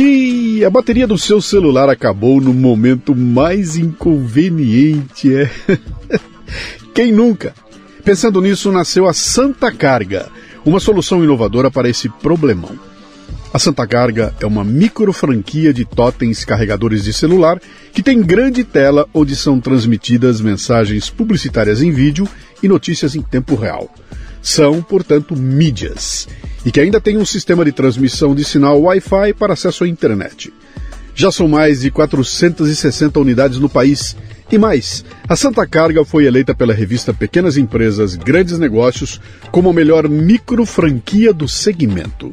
Xiii, a bateria do seu celular acabou no momento mais inconveniente, é. Quem nunca? Pensando nisso, nasceu a Santa Carga, uma solução inovadora para esse problemão. A Santa Carga é uma micro franquia de totens carregadores de celular que tem grande tela onde são transmitidas mensagens publicitárias em vídeo e notícias em tempo real. São, portanto, mídias e que ainda tem um sistema de transmissão de sinal Wi-Fi para acesso à internet. Já são mais de 460 unidades no país. E mais, a Santa Carga foi eleita pela revista Pequenas Empresas Grandes Negócios como a melhor micro franquia do segmento.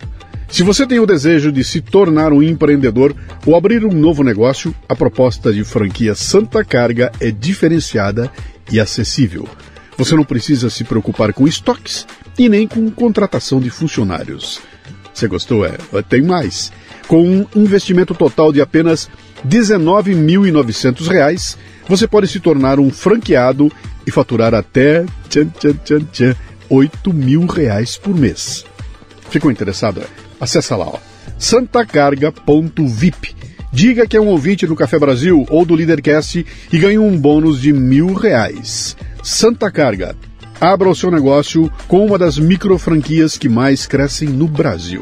Se você tem o desejo de se tornar um empreendedor ou abrir um novo negócio, a proposta de franquia Santa Carga é diferenciada e acessível. Você não precisa se preocupar com estoques e nem com contratação de funcionários. Você gostou? É, tem mais. Com um investimento total de apenas R$ 19.900, você pode se tornar um franqueado e faturar até tchan, tchan, tchan, tchan, 8 mil reais por mês. Ficou interessado? Acesse lá, ó, santacarga.vip. Diga que é um ouvinte do Café Brasil ou do Leadercast e ganhe um bônus de mil reais. Santa Carga. Abra o seu negócio com uma das micro franquias que mais crescem no Brasil.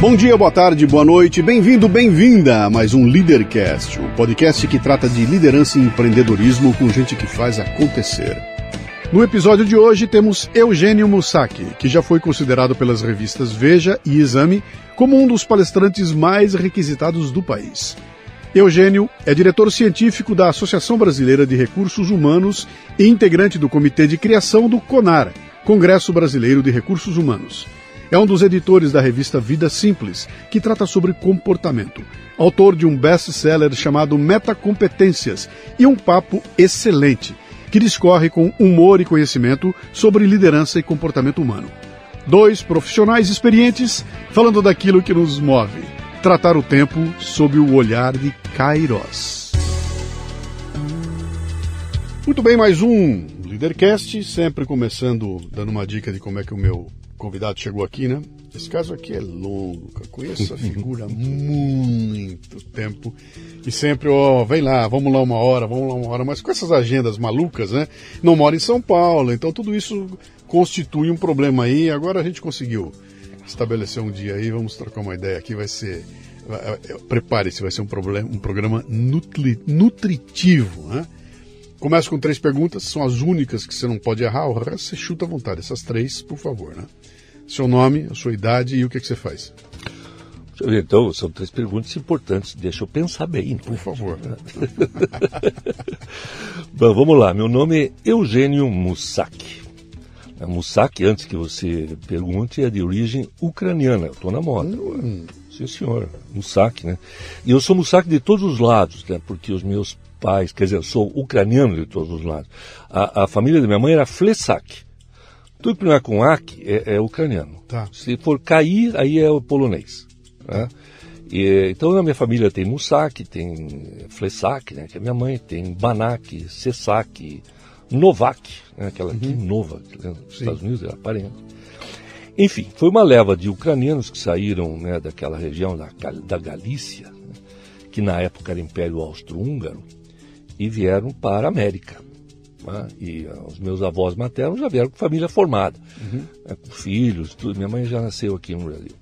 Bom dia, boa tarde, boa noite, bem-vindo, bem-vinda a mais um Leadercast, o podcast que trata de liderança e empreendedorismo com gente que faz acontecer. No episódio de hoje temos Eugênio Musaki, que já foi considerado pelas revistas Veja e Exame como um dos palestrantes mais requisitados do país. Eugênio é diretor científico da Associação Brasileira de Recursos Humanos e integrante do Comitê de Criação do CONAR, Congresso Brasileiro de Recursos Humanos. É um dos editores da revista Vida Simples, que trata sobre comportamento. Autor de um best-seller chamado Metacompetências e um papo excelente que discorre com humor e conhecimento sobre liderança e comportamento humano. Dois profissionais experientes falando daquilo que nos move, tratar o tempo sob o olhar de Kairos. Muito bem, mais um Leadercast, sempre começando dando uma dica de como é que o meu convidado chegou aqui, né? Esse caso aqui é longo, conheço a figura há muito tempo e sempre, ó, oh, vem lá, vamos lá uma hora, vamos lá uma hora, mas com essas agendas malucas, né? Não mora em São Paulo, então tudo isso constitui um problema aí. Agora a gente conseguiu estabelecer um dia aí, vamos trocar uma ideia aqui, vai ser. Prepare-se, vai ser um, problema, um programa nutri, nutritivo, né? Começa com três perguntas, são as únicas que você não pode errar, o resto você chuta à vontade. Essas três, por favor, né? Seu nome, a sua idade e o que, que você faz. Então, são três perguntas importantes. Deixa eu pensar bem. Por favor. Bom, vamos lá. Meu nome é Eugênio Mussak. A Mussak, antes que você pergunte, é de origem ucraniana. Eu estou na moda. Hum. Sim, senhor. Mussak, né? E eu sou Mussak de todos os lados, né? Porque os meus pais, quer dizer, eu sou ucraniano de todos os lados. A, a família da minha mãe era Flesak. Tudo que não é com Ak é, é ucraniano. Tá. Se for cair, aí é o polonês. Né? E, então na minha família tem Musak, tem Flesak, né, que é minha mãe, tem Banak, Sesak, Novak, né, aquela uhum. aqui Nova, que nos Estados Unidos era parente. Enfim, foi uma leva de ucranianos que saíram né, daquela região da, da Galícia, né, que na época era Império Austro-Húngaro, e vieram para a América. Né? E uh, os meus avós maternos já vieram com família formada, uhum. né? com filhos, tudo. Minha mãe já nasceu aqui no Brasil.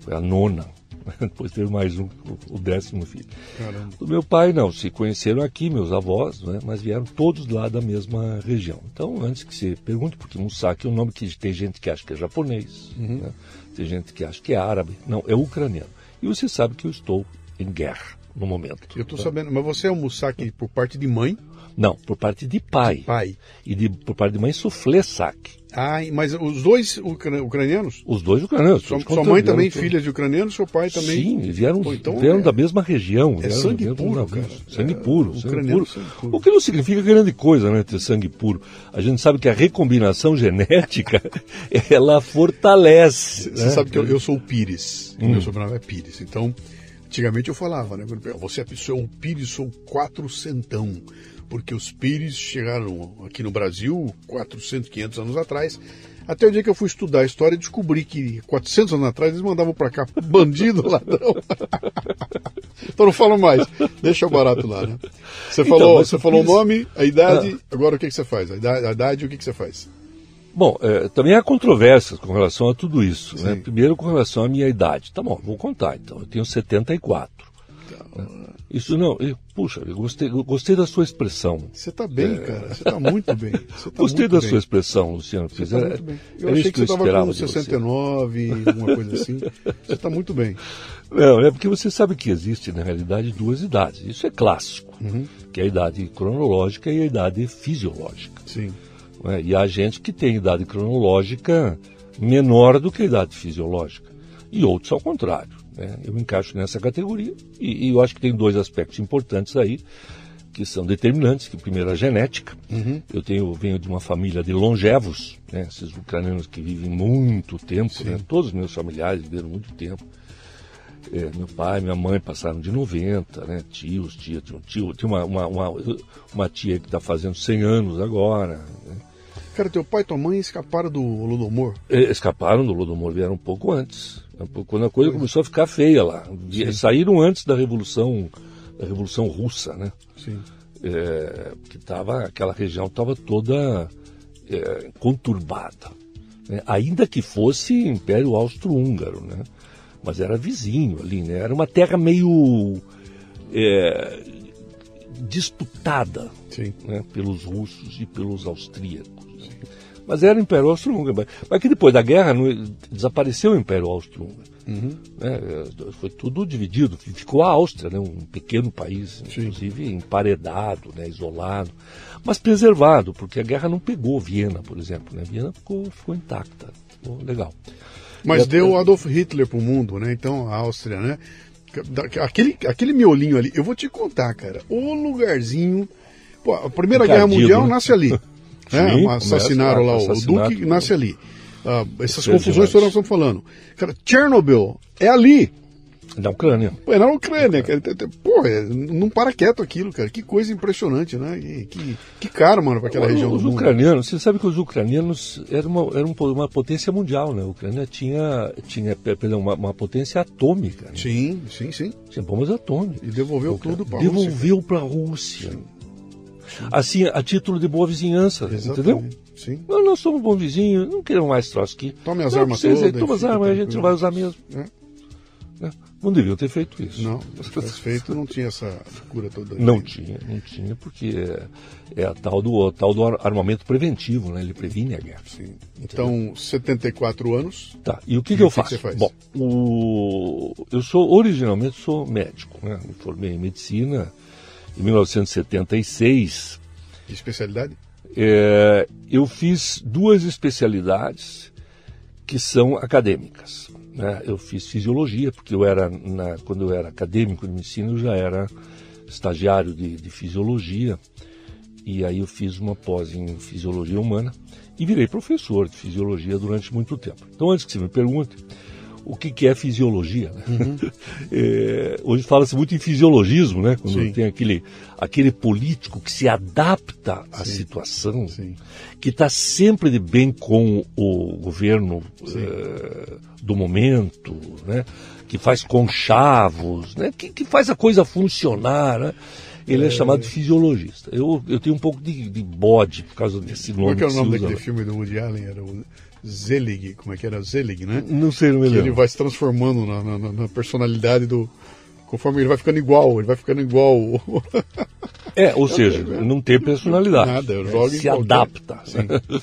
Foi a nona. Depois teve mais um, o décimo filho. Caramba. Do meu pai, não. Se conheceram aqui, meus avós, né? mas vieram todos lá da mesma região. Então, antes que você pergunte, porque Musaki é um nome que tem gente que acha que é japonês, uhum. né? tem gente que acha que é árabe. Não, é ucraniano. E você sabe que eu estou em guerra no momento. Eu estou tá? sabendo, mas você é um Musaki por parte de mãe? Não, por parte de pai. De pai. E de, por parte de mãe, Soufflé Sac. Ah, mas os dois ucranianos? Os dois ucranianos. Sua, sua mãe também filha de ucranianos, seu pai também? Sim, vieram, Pô, então vieram é, da mesma região. É sangue puro, cara. Sangue é, puro, sangue puro. sangue puro. O que não significa grande coisa, né, ter sangue puro. A gente sabe que a recombinação genética, ela fortalece. Você né? sabe que eu, eu, sou o Pires, hum. meu sobrenome é Pires, então... Antigamente eu falava, né? Você é o Pires, sou quatrocentão porque os Pires chegaram aqui no Brasil 400, 500 anos atrás. Até o dia que eu fui estudar a história e descobri que 400 anos atrás eles mandavam para cá bandido, ladrão. então não falo mais, deixa o barato lá, né? Você então, falou, você falou o nome, a idade, ah. agora o que, que você faz? A idade, a idade o que, que você faz? Bom, é, também há controvérsias com relação a tudo isso. Né? Primeiro com relação à minha idade. Tá bom, vou contar então. Eu tenho 74. Isso não, eu, puxa, eu gostei, eu gostei da sua expressão. Você está bem, é... cara. Você está muito bem. Tá gostei da bem. sua expressão, Luciano. Você tá muito bem. Eu achei que, você estava com 69, alguma coisa assim. Você está muito bem. Não, é porque você sabe que existe, na realidade, duas idades. Isso é clássico, uhum. que é a idade cronológica e a idade fisiológica. Sim. É? E há gente que tem idade cronológica menor do que a idade fisiológica. E outros ao contrário. Né? Eu me encaixo nessa categoria e, e, eu acho que tem dois aspectos importantes aí que são determinantes, que primeiro a genética. Uhum. Eu tenho venho de uma família de longevos, né? esses ucranianos que vivem muito tempo, né? todos os meus familiares viveram muito tempo. É, meu pai, minha mãe passaram de 90, né? Tios, tia, tinha um tio, tinha uma, uma, uma, uma tia que está fazendo 100 anos agora. Né? Cara, teu pai e tua mãe escaparam do Lodomor? É, escaparam do Lodomor, vieram um pouco antes. Quando a coisa começou a ficar feia lá. Sim. Saíram antes da Revolução, da Revolução Russa, né? Sim. É, que tava, aquela região estava toda é, conturbada. Né? Ainda que fosse Império Austro-Húngaro, né? Mas era vizinho ali, né? Era uma terra meio é, disputada né? pelos russos e pelos austríacos. Mas era o Império Austro-Húngaro. Mas que depois da guerra desapareceu o Império Austro-Húngaro. Uhum. Né? Foi tudo dividido. Ficou a Áustria, né? um pequeno país, Sim. inclusive emparedado, né? isolado, mas preservado, porque a guerra não pegou Viena, por exemplo. Né? Viena ficou, ficou intacta, ficou legal. Mas e deu a... Adolf Hitler para o mundo, né? Então a Áustria, né? Aquele, aquele miolinho ali, eu vou te contar, cara. O lugarzinho. Pô, a Primeira Guerra Mundial né? nasce ali. Sim, assassinaram lá o Duque, nasce ali. Ah, essas confusões que nós estamos falando. Cara, Chernobyl é ali. Na Ucrânia. Pô, é na Ucrânia. Cara. Pô, é, não para quieto aquilo, cara. Que coisa impressionante, né? Que, que caro, mano, para aquela região os ucranianos, você sabe que os ucranianos eram uma, eram uma potência mundial, né? A Ucrânia tinha, tinha perdão, uma, uma potência atômica. Né? Sim, sim, sim. Tinha bombas atômicas. E devolveu tudo para a Rússia. Devolveu para a Rússia. Sim assim, a título de boa vizinhança, Exatamente. entendeu? Sim. Nós, nós somos bom vizinho, não queremos mais Trotsky. Tome as não, armas todas. Toma as armas, a gente não vai usar mesmo. É. É. Não deviam ter feito isso. Não, se feito, não tinha essa cura toda. Não tinha, não tinha, porque é, é a tal do, a tal do armamento preventivo, né? Ele previne a guerra. Sim. Então, 74 anos. Tá, e o que, que eu faço? Que Bom, o, eu sou, originalmente, sou médico, né? Me formei em medicina, em 1976. Que especialidade? É, eu fiz duas especialidades que são acadêmicas. Né? Eu fiz fisiologia, porque eu era, na, quando eu era acadêmico de medicina, eu já era estagiário de, de fisiologia. E aí eu fiz uma pós em fisiologia humana e virei professor de fisiologia durante muito tempo. Então, antes que você me pergunte, o que, que é fisiologia. Né? Uhum. É, hoje fala-se muito em fisiologismo, né? Quando Sim. tem aquele, aquele político que se adapta à Sim. situação, Sim. que está sempre de bem com o governo é, do momento, né? que faz conchavos, né? que, que faz a coisa funcionar. Né? ele é, é chamado de fisiologista. Eu, eu tenho um pouco de, de bode por causa desse nome. Como é que é o nome daquele filme do Woody Allen? Era o Zelig, como é que era? Zelig, né? Não sei, não me lembro. Ele vai se transformando na, na, na personalidade do, conforme ele vai ficando igual, ele vai ficando igual. É, ou seja, não tem personalidade. Nada, joga se adapta.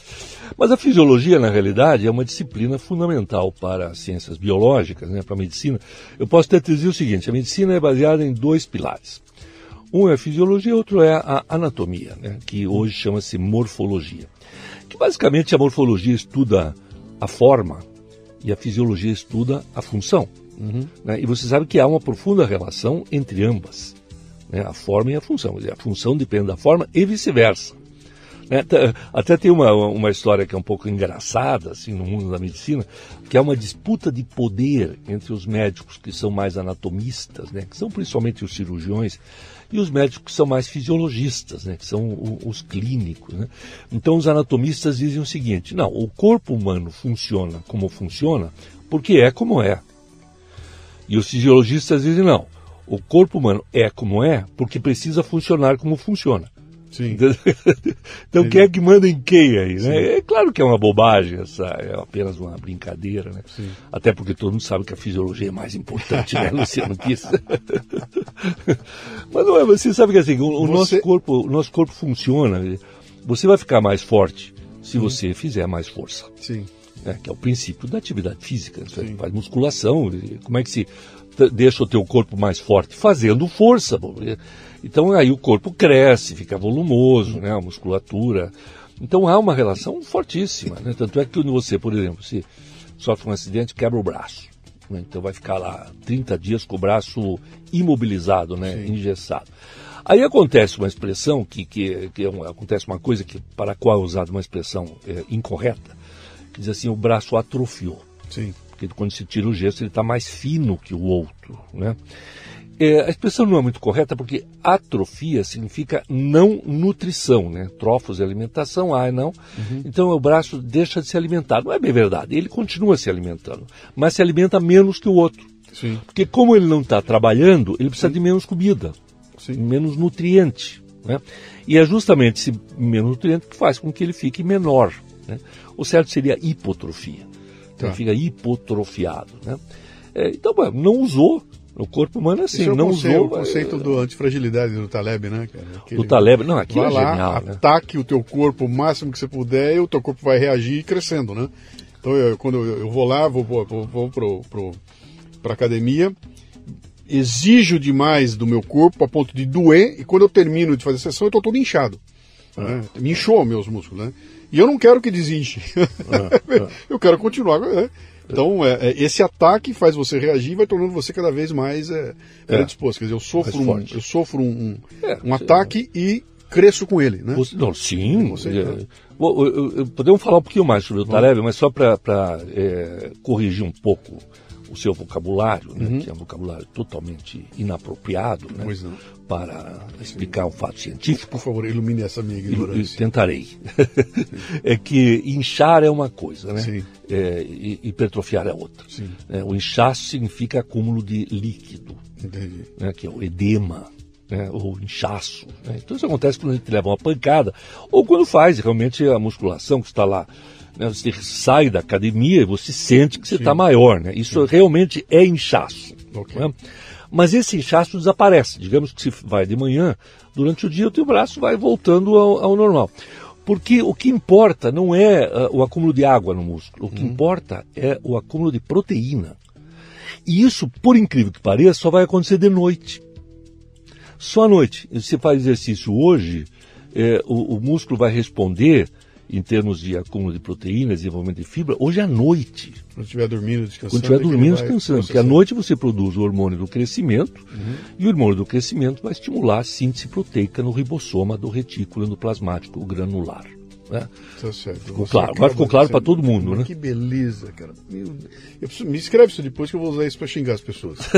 Mas a fisiologia, na realidade, é uma disciplina fundamental para as ciências biológicas, né, para a medicina. Eu posso até dizer o seguinte: a medicina é baseada em dois pilares. Um é a fisiologia, outro é a anatomia, né, que hoje chama-se morfologia. Que basicamente a morfologia estuda a forma e a fisiologia estuda a função. Uhum. Né? E você sabe que há uma profunda relação entre ambas, né? a forma e a função. Dizer, a função depende da forma e vice-versa. Né? Até tem uma, uma história que é um pouco engraçada assim, no mundo da medicina, que é uma disputa de poder entre os médicos que são mais anatomistas, né? que são principalmente os cirurgiões, e os médicos que são mais fisiologistas, né? que são os clínicos. Né? Então os anatomistas dizem o seguinte: não, o corpo humano funciona como funciona porque é como é. E os fisiologistas dizem não. O corpo humano é como é porque precisa funcionar como funciona. Sim. então quem é que manda em quem aí? Né? É claro que é uma bobagem, essa, é apenas uma brincadeira, né? Sim. Até porque todo mundo sabe que a fisiologia é mais importante, né, Luciano Kiss? Mas não é, você sabe que assim, o, o você... nosso corpo, o nosso corpo funciona. Você vai ficar mais forte se você fizer mais força. Sim né, que é o princípio da atividade física. Você Sim. faz musculação, como é que se deixa o teu corpo mais forte? Fazendo força. Então aí o corpo cresce, fica volumoso, né, a musculatura. Então há uma relação fortíssima. Né? Tanto é que você, por exemplo, se sofre um acidente, quebra o braço. Né? Então vai ficar lá 30 dias com o braço imobilizado, né, engessado. Aí acontece uma expressão que, que, que é um, acontece uma coisa que para a qual é usada uma expressão é, incorreta, que diz assim, o braço atrofiou. Sim. Porque quando se tira o gesso, ele está mais fino que o outro, né? É, a expressão não é muito correta porque atrofia significa não nutrição, né? Trofos e alimentação, ah, não. Uhum. Então o braço deixa de se alimentar. Não é bem verdade, ele continua se alimentando, mas se alimenta menos que o outro. Sim. Porque como ele não está trabalhando, ele precisa Sim. de menos comida, Sim. menos nutriente. Né? E é justamente esse menos nutriente que faz com que ele fique menor. Né? O certo seria hipotrofia. Então tá. fica hipotrofiado. Né? É, então, não usou. O corpo humano é assim, é não conceito, usou. O conceito do antifragilidade do Taleb, né, cara? Aquele, do Taleb, não, aquilo é lá, genial. Né? Ataque o teu corpo o máximo que você puder e o teu corpo vai reagir crescendo, né? Então, eu, quando eu, vou lá, vou, vou, vou, pro, pro, pra academia, exijo demais do meu corpo a ponto de doer, e quando eu termino de fazer a sessão, eu tô todo inchado. Né? Me inchou meus músculos, né? E eu não quero que desinche. É, é. eu quero continuar. Né? Então, é, é, esse ataque faz você reagir e vai tornando você cada vez mais é, predisposto. Quer dizer, eu sofro um, eu sofro um, um, um ataque e cresço com ele, né? Você, não, sim. Você, é, podemos falar um pouquinho mais sobre o Taleb, mas só para é, corrigir um pouco o seu vocabulário, né, uhum. que é um vocabulário totalmente inapropriado né, para explicar um fato científico. Por favor, ilumine essa minha ignorância. tentarei. é que inchar é uma coisa, né? É, hipertrofiar é outra. É, o inchaço significa acúmulo de líquido, né, que é o edema. Né, ou inchaço. Né? Então isso acontece quando a gente leva uma pancada ou quando faz realmente a musculação que está lá né? Você sai da academia e você sente que você está maior. Né? Isso Sim. realmente é inchaço. Okay. Né? Mas esse inchaço desaparece. Digamos que se vai de manhã, durante o dia o teu braço vai voltando ao, ao normal. Porque o que importa não é uh, o acúmulo de água no músculo, o que uhum. importa é o acúmulo de proteína. E isso, por incrível que pareça, só vai acontecer de noite. Só à noite. Se você faz exercício hoje, é, o, o músculo vai responder em termos de acúmulo de proteínas, desenvolvimento de fibra, hoje à noite. Quando estiver dormindo, descansando. Quando estiver dormindo, descansando. Porque à noite você produz o hormônio do crescimento uhum. e o hormônio do crescimento vai estimular a síntese proteica no ribossoma do retículo endoplasmático granular. Né? Tá certo. Ficou claro. Agora ficou claro para todo mundo, né? Que beleza, cara. Meu... Preciso... Me escreve isso depois que eu vou usar isso para xingar as pessoas.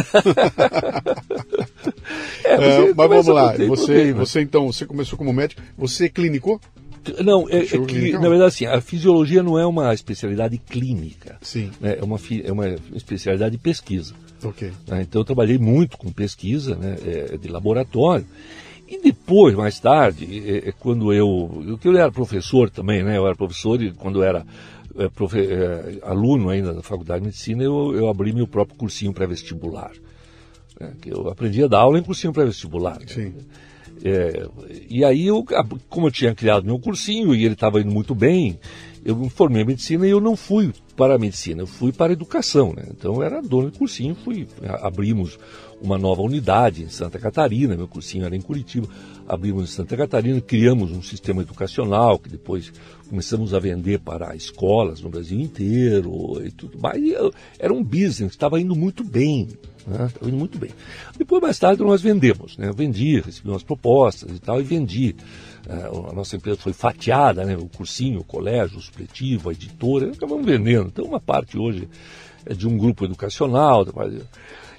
é, é, mas vamos lá. Você, você então, você começou como médico. Você clinicou? Não, é, é que, na verdade, assim, a fisiologia não é uma especialidade clínica. Sim. Né? É, uma, é uma especialidade de pesquisa. Ok. Né? Então, eu trabalhei muito com pesquisa né, é, de laboratório. E depois, mais tarde, é, é, quando eu, eu, eu era professor também, né? Eu era professor e quando eu era é, profe, é, aluno ainda da Faculdade de Medicina, eu, eu abri meu próprio cursinho pré-vestibular. Né? Eu aprendi a dar aula em cursinho pré-vestibular. Né? É, e aí, eu, como eu tinha criado meu cursinho e ele estava indo muito bem, eu me formei em medicina e eu não fui para a medicina, eu fui para a educação. Né? Então, eu era dono de cursinho, fui, abrimos uma nova unidade em Santa Catarina, meu cursinho era em Curitiba, abrimos em Santa Catarina, criamos um sistema educacional que depois começamos a vender para escolas no Brasil inteiro e tudo mais. E era um business, estava indo muito bem. Né? Estava indo muito bem. Depois, mais tarde, nós vendemos. Né? Eu vendi, recebi umas propostas e tal, e vendi. Uh, a nossa empresa foi fatiada, né? o cursinho, o colégio, o supletivo, a editora, acabamos vendendo. Então, uma parte hoje é de um grupo educacional.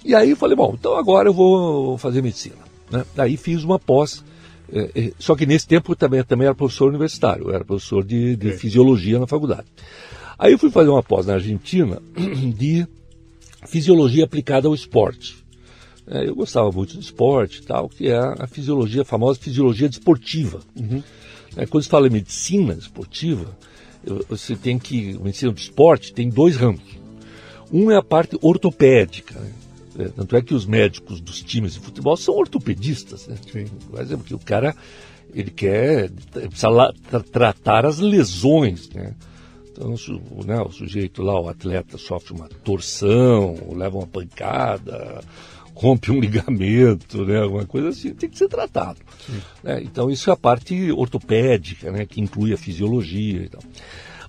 E aí eu falei, bom, então agora eu vou fazer medicina. Né? Aí fiz uma pós é, é, só que nesse tempo eu também, também era professor universitário, eu era professor de, de é. fisiologia na faculdade. Aí eu fui fazer uma pós na Argentina de fisiologia aplicada ao esporte. É, eu gostava muito de esporte tal, que é a fisiologia, a famosa fisiologia desportiva. Uhum. É, quando se fala em medicina esportiva, você tem que. Medicina do esporte tem dois ramos. Um é a parte ortopédica, né? É, tanto é que os médicos dos times de futebol são ortopedistas, né? Sim. Por exemplo, que o cara ele quer precisa lá, tra tratar as lesões, né? Então, o, né, o sujeito lá, o atleta, sofre uma torção, leva uma pancada, rompe um ligamento, né, alguma coisa assim, tem que ser tratado. Né? Então, isso é a parte ortopédica, né, que inclui a fisiologia e tal.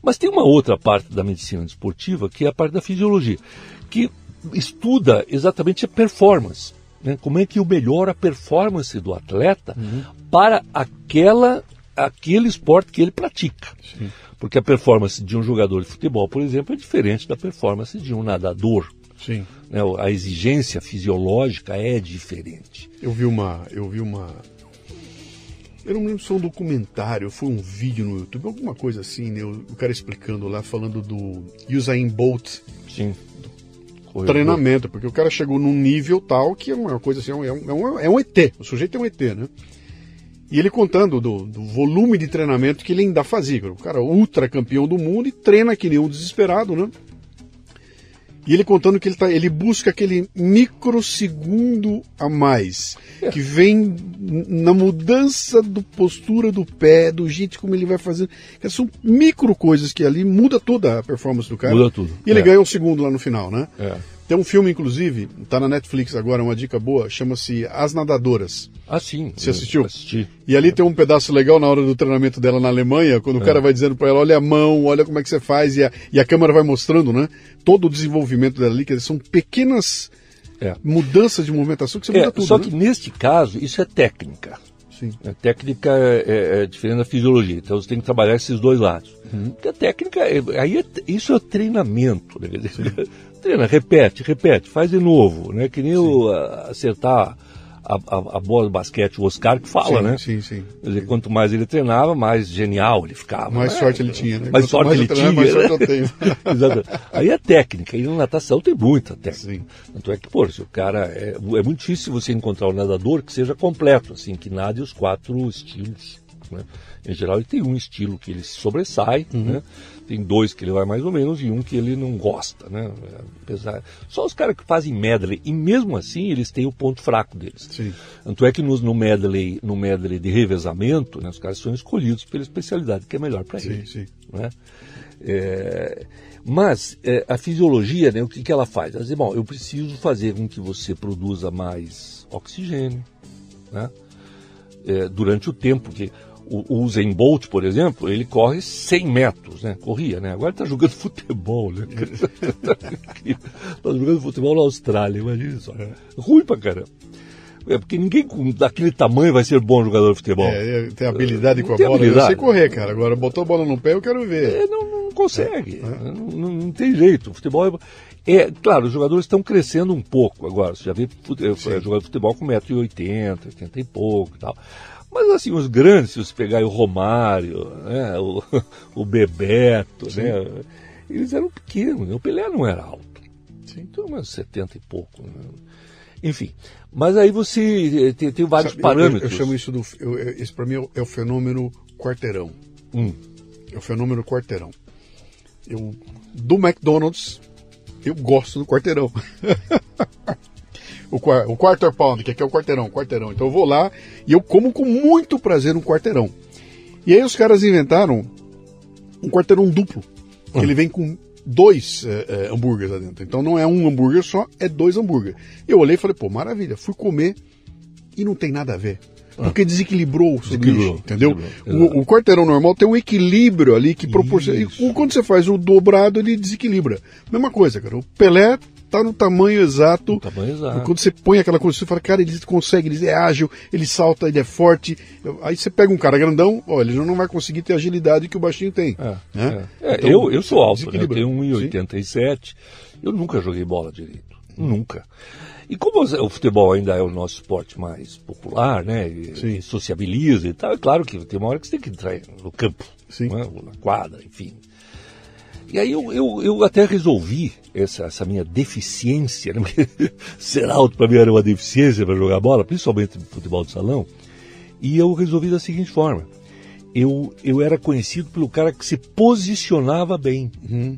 Mas tem uma outra parte da medicina esportiva, que é a parte da fisiologia, que estuda exatamente a performance. Né? Como é que eu melhoro a performance do atleta uhum. para aquela, aquele esporte que ele pratica. Sim. Porque a performance de um jogador de futebol, por exemplo, é diferente da performance de um nadador. Sim. Né? A exigência fisiológica é diferente. Eu vi uma. Eu vi uma. Eu não lembro se foi um documentário, foi um vídeo no YouTube, alguma coisa assim, né? O cara explicando lá, falando do Usain Bolt. Sim treinamento, porque o cara chegou num nível tal que é uma coisa assim, é um, é um, é um ET, o sujeito é um ET, né? E ele contando do, do, volume de treinamento que ele ainda fazia. O cara ultra campeão do mundo e treina que nem um desesperado, né? E ele contando que ele, tá, ele busca aquele microsegundo a mais, que vem na mudança da postura do pé, do jeito como ele vai fazendo. São micro coisas que ali muda toda a performance do cara. Muda tudo. E ele é. ganha um segundo lá no final, né? É. Tem um filme, inclusive, tá na Netflix agora, uma dica boa, chama-se As Nadadoras. Ah, sim. Você assistiu? Assisti. E ali tem um pedaço legal na hora do treinamento dela na Alemanha, quando é. o cara vai dizendo para ela, olha a mão, olha como é que você faz, e a, e a câmera vai mostrando, né? Todo o desenvolvimento dela ali, que são pequenas é. mudanças de movimentação que você é, muda tudo. Só né? que neste caso, isso é técnica. Sim. A técnica é, é, é, diferente da fisiologia, então você tem que trabalhar esses dois lados. Uhum. Porque a técnica, é, aí é, isso é treinamento. Né? treina, repete, repete, faz de novo, né? Que nem o, acertar a, a, a, bola do basquete, o Oscar que fala, sim, né? Sim, sim. Quer dizer, quanto mais ele treinava, mais genial ele ficava. Mais né? sorte ele tinha, né? Mais quanto sorte mais ele tinha. Mais sorte eu tenho. Exato. Aí é técnica, e na natação tem muita técnica. Sim. Tanto é que, pô, se o cara. É, é muito difícil você encontrar um nadador que seja completo, assim, que nade os quatro estilos. Né? Em geral, ele tem um estilo que ele se sobressai, uhum. né? Tem dois que ele vai mais ou menos e um que ele não gosta. Né? Apesar... Só os caras que fazem medley, e mesmo assim eles têm o ponto fraco deles. Sim. Tanto é que no, no, medley, no medley de revezamento, né, os caras são escolhidos pela especialidade que é melhor para eles. Sim. Né? É... Mas é, a fisiologia, né, o que, que ela faz? Ela diz, bom, eu preciso fazer com que você produza mais oxigênio, né? É, durante o tempo que o, Zen Bolt, por exemplo, ele corre 100 metros, né? Corria, né? Agora ele está jogando futebol, né? Está jogando futebol na Austrália, imagina só. É. Ruim pra caramba. É porque ninguém com daquele tamanho vai ser bom jogador de futebol. É, tem habilidade com a bola. Habilidade. Eu sei correr, cara. Agora botou a bola no pé, eu quero ver. É, não, não, consegue. É. Não, não, não, tem jeito. O futebol é, é, Claro, os jogadores estão crescendo um pouco agora. Você já vê é, jogador de futebol com 1,80m, 80 e pouco e tal. Mas assim, os grandes, se você pegar o Romário, né, o, o Bebeto, né, eles eram pequenos, né, o Pelé não era alto. Sim. Então, umas 70 e pouco. Né? Enfim, mas aí você eh, tem, tem vários Sabe, parâmetros. Eu, eu chamo isso do. eu- esse para mim é o, é o fenômeno quarteirão. Hum. É o fenômeno quarteirão. Eu, do McDonald's, eu gosto do quarteirão. o, o quarter pound, que aqui é o quarteirão, quarteirão. Então eu vou lá e eu como com muito prazer um quarteirão. E aí os caras inventaram um quarteirão duplo. Que ele vem com dois eh, eh, hambúrgueres lá dentro. Então não é um hambúrguer só, é dois hambúrgueres. Eu olhei e falei, pô, maravilha. Fui comer e não tem nada a ver. Porque desequilibrou o sanduíche, entendeu? desequilibrou, O, o quarteirão normal tem um equilíbrio ali que proporciona. E quando você faz o dobrado, ele desequilibra. Mesma coisa, cara. O Pelé tá no tamanho exato. No tamanho exato. Quando você põe aquela coisa, você fala, cara, ele consegue, ele é ágil, ele salta, ele é forte. Aí você pega um cara grandão, ó, ele não vai conseguir ter a agilidade que o baixinho tem. É, né? é. É, Então, eu, eu sou alto, né? eu tenho 1,87. Eu nunca joguei bola direito. Nunca. E como o futebol ainda é o nosso esporte mais popular, né? E, e sociabiliza e tal, é claro que tem uma hora que você tem que entrar no campo, Sim. né? na quadra, enfim. E aí eu, eu, eu até resolvi essa, essa minha deficiência, né? Ser alto para mim era uma deficiência para jogar bola, principalmente futebol de salão. E eu resolvi da seguinte forma: eu, eu era conhecido pelo cara que se posicionava bem. Uhum.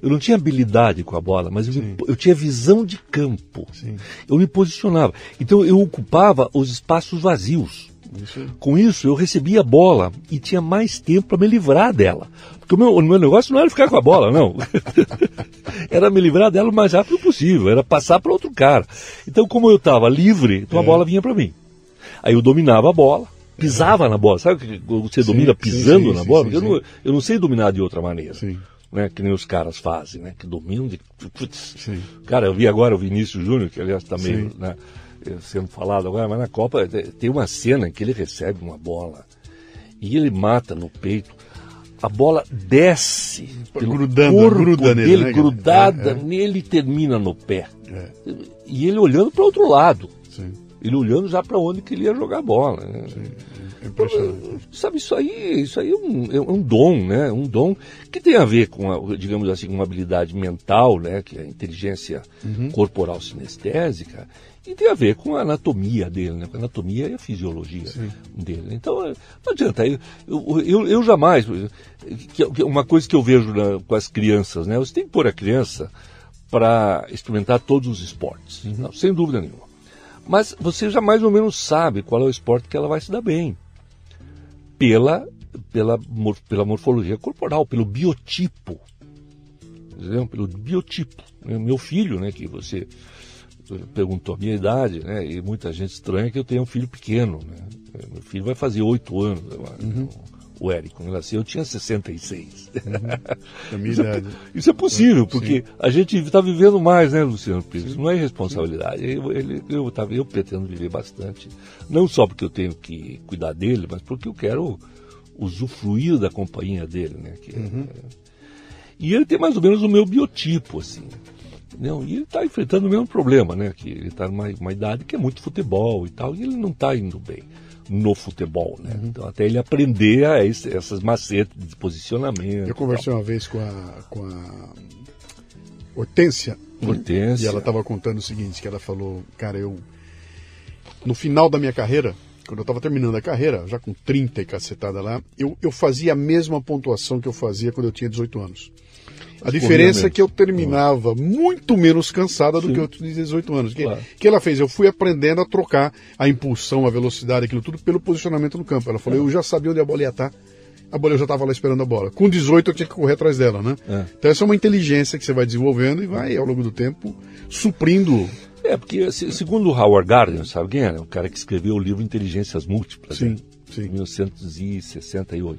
Eu não tinha habilidade com a bola, mas eu, me- eu tinha visão de campo. Sim. Eu me posicionava. Então eu ocupava os espaços vazios. Isso. Com isso, eu recebia a bola e tinha mais tempo para me livrar dela. Porque o meu, o meu negócio não era ficar com a bola, não. era me livrar dela o mais rápido possível, era passar para outro cara. Então, como eu estava livre, então a É. bola vinha para mim. Aí eu dominava a bola, pisava na bola. Sabe que você Sim, domina pisando sim, na sim, bola? sim, eu. Não, eu não sei dominar de outra maneira. Sim. Né, que nem os caras fazem, né? Que dominam de. Putz. Cara, eu vi agora o Vinícius Júnior, que aliás está meio Sim. né, sendo falado agora, mas na Copa eh, tem uma cena em que ele recebe uma bola e ele mata no peito. A bola desce pelo Grudando, corpo gruda nele, dele, né, grudada É, é. nele e termina no pé. É, E ele olhando para outro lado. sim. Ele olhando já para onde que ele ia jogar a bola. né? É impressionante. Sabe, isso aí, isso aí é um, é um dom, né? Um dom que tem a ver com, a, digamos assim, uma habilidade mental, né? Que é a inteligência corporal sinestésica, e tem a ver com a anatomia dele, né? Com a anatomia e a fisiologia dele. Então, eh, não adianta. Eu, eu, eu, jamais. uma coisa que eu vejo na- com as crianças, né? Você tem que pôr a criança para experimentar todos os esportes, não, sem dúvida nenhuma. Mas você já mais ou menos sabe qual é o esporte que ela vai se dar bem pela, pela, pela morfologia corporal, pelo biotipo. Entendeu? Pelo biotipo. Meu filho, né, que você perguntou a minha idade, né, e muita gente estranha que eu tenho um filho pequeno. Né? Meu filho vai fazer oito anos agora. né, O Érico, quando ele nasceu, eu tinha 66. Da minha Isso é, isso é possível, porque a gente está vivendo mais, né, Luciano Pires? Não é irresponsabilidade. Eu, ele- eu, tava- eu pretendo viver bastante. Não só porque eu tenho que cuidar dele, mas porque eu quero usufruir da companhia dele, né? que é- e ele tem mais ou menos o meu biotipo, assim. Não, e ele está enfrentando o mesmo problema, né? Que ele está numa uma idade que é muito futebol e tal, e ele não está indo bem no futebol, né? Então até ele aprender a esse- essas macetes de posicionamento. Eu conversei uma vez com a, com a Hortência. Hortência. E ela estava contando o seguinte, que ela falou, cara, eu no final da minha carreira, quando eu estava terminando a carreira, já com 30 e cacetada lá, eu, eu fazia a mesma pontuação que eu fazia quando eu tinha 18 anos. A diferença é que eu terminava muito menos cansada do Sim. que eu tinha 18 anos. O que, Claro. que ela fez? Eu fui aprendendo a trocar a impulsão, a velocidade, aquilo tudo pelo posicionamento no campo. Ela falou, eu já sabia onde a bola ia estar. A bola eu já estava lá esperando a bola. Com 18 eu tinha que correr atrás dela, né? É. Então essa é uma inteligência que você vai desenvolvendo e vai, ao longo do tempo, suprindo. É, porque se- segundo o Howard Gardner, sabe quem é? O cara que escreveu o livro Inteligências Múltiplas, Sim, né? sim. em 1968.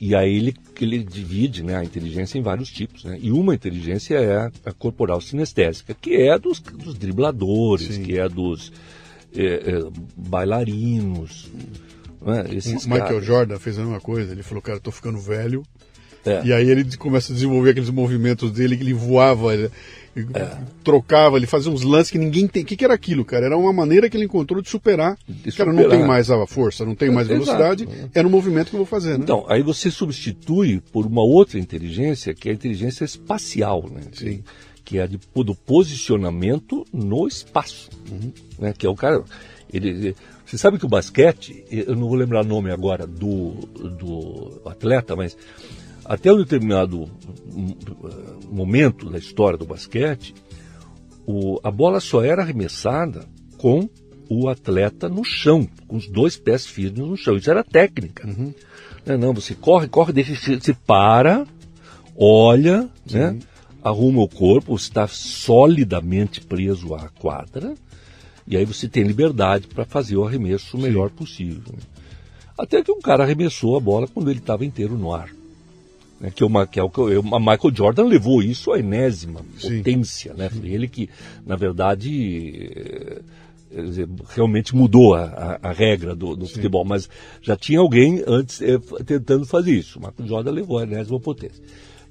E aí ele, ele divide né, a inteligência em vários tipos. Né? E uma inteligência é a, corporal sinestésica, que é dos, dos dribladores, Sim. que é dos é, é, bailarinos. Né? Esses O Michael caras. Jordan fez a mesma coisa. Ele falou, cara, eu tô ficando velho. É. E aí ele começa a desenvolver aqueles movimentos dele que ele voava, ele, ele É. trocava, ele fazia uns lances que ninguém tem. O que, que era aquilo, cara? Era uma maneira que ele encontrou de superar. De cara, não superar. tem mais a força, não tem mais Exato. velocidade. É no movimento que eu vou fazer, né? Então, aí você substitui por uma outra inteligência, que é a inteligência espacial, né? Sim. que é a de, do posicionamento no espaço. Uhum. Né? Que é o cara. Ele, você sabe que o basquete, eu não vou lembrar o nome agora do, do atleta, mas até um determinado momento da história do basquete, o, a bola só era arremessada com o atleta no chão, com os dois pés firmes no chão. Isso era técnica. Uhum. Não, não, você corre, corre, deixa, você para, olha, né, arruma o corpo, está solidamente preso à quadra, e aí você tem liberdade para fazer o arremesso o melhor Sim. possível. Até que um cara arremessou a bola quando ele estava inteiro no ar. Né, que, uma, que é o que Michael Jordan levou isso à enésima Sim. potência, né? Foi ele que, na verdade, dizer, realmente mudou a, a, a regra do, do futebol, mas já tinha alguém antes eh, tentando fazer isso. O Michael Jordan levou a enésima potência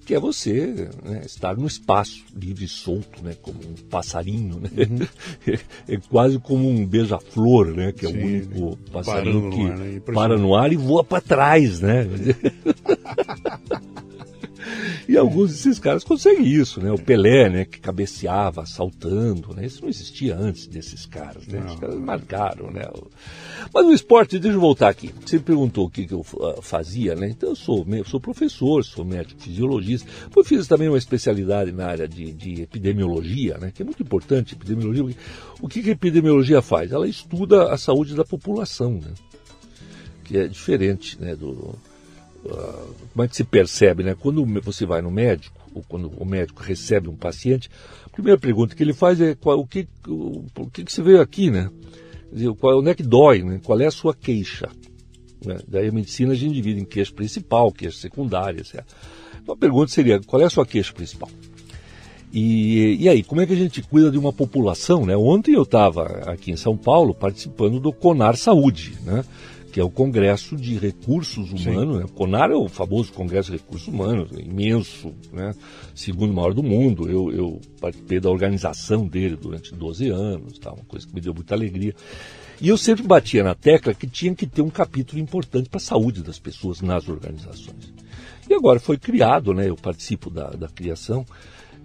que é você né, estar no espaço, livre e solto, né, como um passarinho, né? Uhum. É, quase como um beija-flor, né, que Sim, é o único passarinho que no ar, né? para no ar e voa para trás, né? E alguns desses caras conseguem isso, né? O Pelé, né, que cabeceava saltando, né? Isso não existia antes desses caras, né? Os caras marcaram, né? Mas no esporte, deixa eu voltar aqui. Você perguntou o que, que eu uh, fazia, né? Então eu sou, eu sou professor, sou médico fisiologista. Eu fiz também uma especialidade na área de, de epidemiologia, né? Que é muito importante, epidemiologia. O que, que a epidemiologia faz? Ela estuda a saúde da população, né? Que é diferente, né? Do, como é que se percebe, né? Quando você vai no médico, ou quando o médico recebe um paciente, a primeira pergunta que ele faz é qual, o que o, o que, que você veio aqui, né? Dizer, qual, onde é que dói, né? Qual é a sua queixa? Né? Daí a medicina a gente divide em queixa principal, queixa secundária, etc. Então a pergunta seria, qual é a sua queixa principal? E, e aí, como é que a gente cuida de uma população, né? Ontem eu estava aqui em São Paulo participando do CONAR Saúde, né? Que é o Congresso de Recursos Humanos. Né? O CONAR é o famoso Congresso de Recursos Humanos, imenso, né? segundo maior do mundo. Eu, eu, participei da organização dele durante 12 anos, tá? uma coisa que me deu muita alegria. E eu sempre batia na tecla que tinha que ter um capítulo importante para a saúde das pessoas nas organizações. E agora foi criado, né? eu participo da, da criação,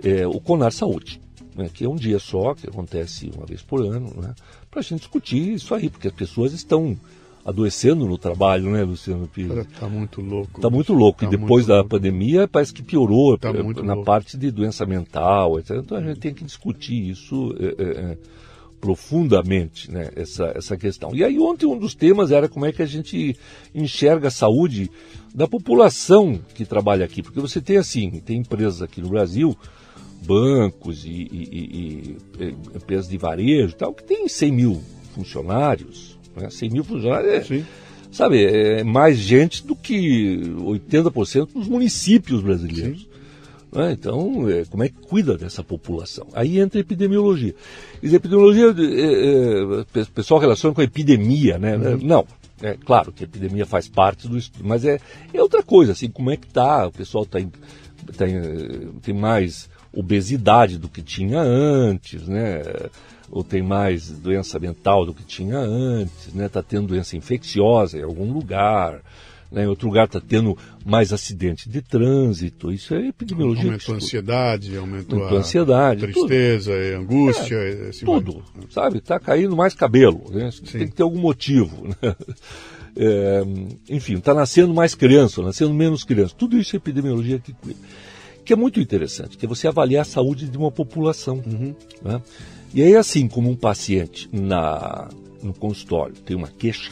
é, o CONAR Saúde. Né, que é um dia só, que acontece uma vez por ano, né, para a gente discutir isso aí, porque as pessoas estão adoecendo no trabalho, né, Luciano Pires? Está muito louco. Está muito louco. Tá e depois da louco. pandemia parece que piorou tá na louco. parte de doença mental, etc. Então a gente tem que discutir isso é, é, profundamente, né, essa, essa questão. E aí ontem um dos temas era como é que a gente enxerga a saúde da população que trabalha aqui. Porque você tem assim, tem empresas aqui no Brasil bancos e, e, e, e empresas de varejo tal, que tem 100 mil funcionários, né? 100 mil funcionários é, sabe, é mais gente do que 80% dos municípios brasileiros. Né? Então, é, como é que cuida dessa população? Aí entra a epidemiologia. E a epidemiologia, é, é, o pessoal relaciona com a epidemia, né? Uhum. Não, é claro que a epidemia faz parte do estudo, mas é, é outra coisa, assim, como é que está, o pessoal tá, tá, tem mais obesidade do que tinha antes, né? Ou tem mais doença mental do que tinha antes, né? Está tendo doença infecciosa em algum lugar, né? em outro lugar está tendo mais acidente de trânsito. Isso é epidemiologia. Aumentou a ansiedade, aumentou, aumentou a ansiedade, tristeza, tudo. angústia, é, tudo, vai. sabe? Está caindo mais cabelo, né? Tem que ter algum motivo, né? É, enfim, está nascendo mais criança, nascendo menos criança. Tudo isso é epidemiologia que cuida. Que é muito interessante, que é você avaliar a saúde de uma população. Uhum. Né? E aí, assim como um paciente na, no consultório tem uma queixa,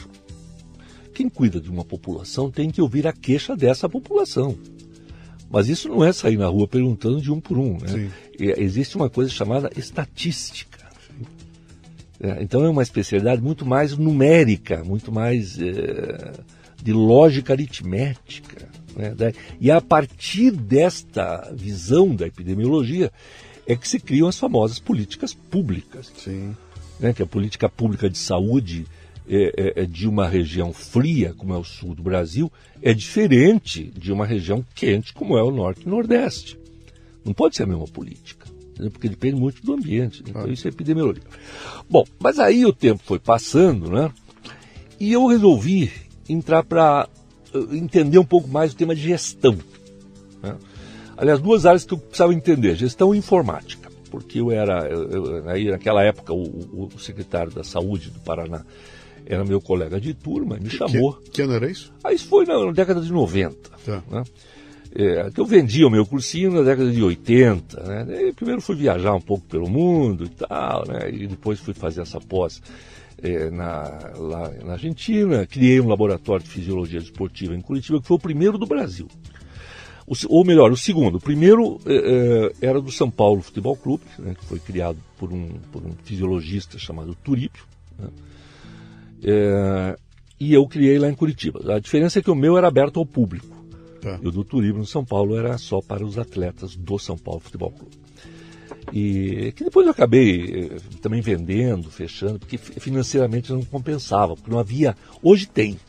quem cuida de uma população tem que ouvir a queixa dessa população. Mas isso não é sair na rua perguntando de um por um. Né? existe uma coisa chamada estatística. É, então é uma especialidade muito mais numérica, muito mais é, de lógica aritmética. Né? E a partir desta visão da epidemiologia é que se criam as famosas políticas públicas. Sim. Né, que a política pública de saúde é, é, é, de uma região fria, como é o sul do Brasil, é diferente de uma região quente, como é o norte e nordeste. Não pode ser a mesma política, porque depende muito do ambiente. Né? Então, isso é epidemiologia. Bom, mas aí o tempo foi passando, né? E eu resolvi entrar para uh, entender um pouco mais o tema de gestão. Aliás, duas áreas que eu precisava entender: gestão e informática. porque eu era, eu, aí naquela época, o, o, secretário da Saúde do Paraná era meu colega de turma, me chamou. Que, que ano era isso? Aí isso foi na, na década de 90. Tá. Né? É, eu vendia o meu cursinho na década de 80, né? primeiro fui viajar um pouco pelo mundo e tal, né? E depois fui fazer essa pós é, na, lá na Argentina, criei um laboratório de fisiologia esportiva em Curitiba, que foi o primeiro do Brasil. O, ou melhor, o segundo. O primeiro é, é, era do São Paulo Futebol Clube, né, que foi criado por um, por um fisiologista chamado Turípio. Né, é, e eu criei lá em Curitiba. A diferença é que o meu era aberto ao público. Tá. E o do Turípio no São Paulo era só para os atletas do São Paulo Futebol Clube. E que depois eu acabei eh, também vendendo, fechando, porque financeiramente não compensava, porque não havia. Hoje tem.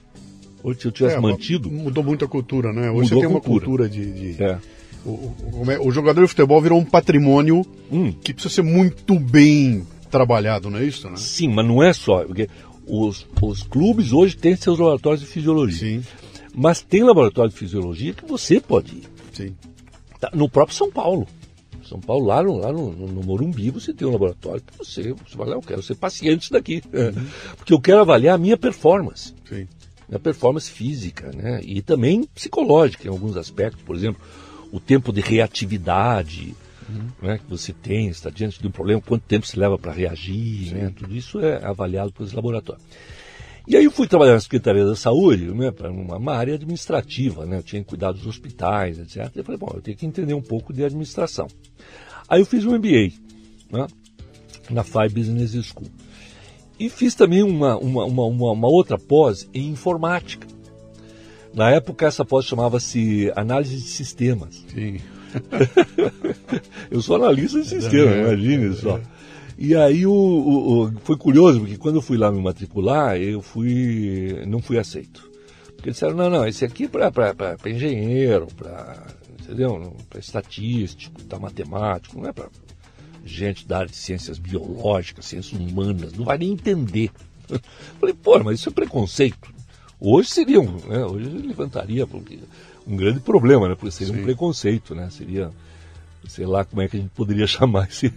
Hoje, se eu tivesse é, mantido. Mudou muito a cultura, né? Hoje você tem uma cultura, de. de... É. O, o, é, o, jogador de futebol virou um patrimônio hum. que precisa ser muito bem trabalhado, não é isso? Né? Sim, mas não é só. Porque os, os clubes hoje têm seus laboratórios de fisiologia. Sim. Mas tem laboratório de fisiologia que você pode ir. Sim. Tá, no próprio São Paulo. São Paulo, lá no, lá no, no Morumbi, você tem um laboratório que você, você vai lá, eu quero ser paciente daqui. Uhum. Porque eu quero avaliar a minha performance. Sim. Minha performance física, né? E também psicológica em alguns aspectos. Por exemplo, o tempo de reatividade uhum. né, que você tem, está diante de um problema, quanto tempo se leva para reagir, né? Tudo isso é avaliado pelos laboratórios. E aí eu fui trabalhar na Secretaria da Saúde, né, para uma, uma, área administrativa, né, eu tinha cuidado dos hospitais, etc. Eu falei, bom, eu tenho que entender um pouco de administração. Aí eu fiz um MBA né, na FI Business School. E fiz também uma, uma, uma, uma outra pós em informática. Na época essa pós chamava-se Análise de Sistemas. Sim. eu sou analista de sistemas, é, imagine é, só. É. E aí o, o, o, foi curioso, porque quando eu fui lá me matricular, eu fui. não fui aceito. Porque disseram, não, não, esse aqui é para engenheiro, para entendeu? Para estatístico, para matemático, não é para gente da área de ciências biológicas, ciências humanas, não vai nem entender. Falei, pô, mas isso é preconceito. Hoje seria um, né, hoje levantaria um grande problema, né? Porque seria Sim. um preconceito, né? Seria sei lá como é que a gente poderia chamar esse,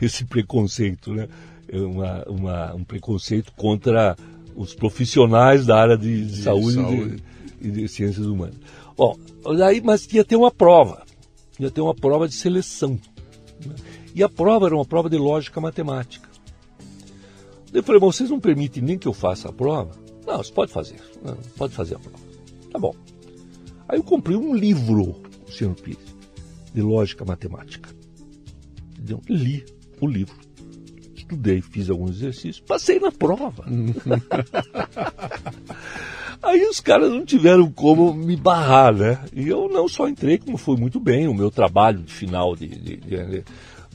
esse preconceito, né? É uma, uma, um preconceito contra os profissionais da área de, de saúde, saúde. E, de, de, ciências humanas. Bom, daí, mas ia ter uma prova, ia ter uma prova de seleção. Né? E a prova era uma prova de lógica matemática. Eu falei, bom, vocês não permitem nem que eu faça a prova? Não, você pode fazer, pode fazer a prova. Tá bom. Aí eu comprei um livro, senhor Pires de lógica matemática. Entendeu? Li o livro, estudei, fiz alguns exercícios, passei na prova. Aí os caras não tiveram como me barrar, né? E eu não só entrei, como foi muito bem, o meu trabalho de final de, de, de,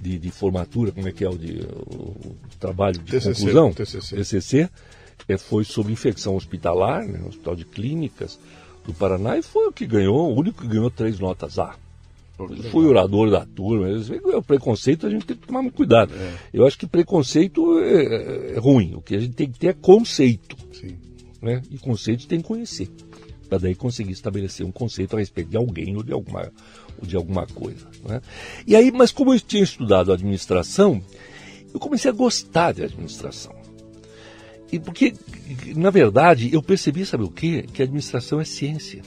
de, de formatura, como é que é o, de, o trabalho de TCC, conclusão, TCC, TCC é, foi sobre infecção hospitalar, né, Hospital de Clínicas do Paraná, e foi o que ganhou, o único que ganhou três notas A. Fui orador da turma. O preconceito a gente tem que tomar muito cuidado. É. Eu acho que preconceito é, é, ruim. O que a gente tem que ter é conceito. Sim. Né? E conceito tem que conhecer. Para daí conseguir estabelecer um conceito a respeito de alguém ou de alguma, de alguma coisa. Né? E aí, mas como eu tinha estudado administração, eu comecei a gostar de administração. E porque, na verdade, eu percebi, sabe o quê? Que a administração é ciência.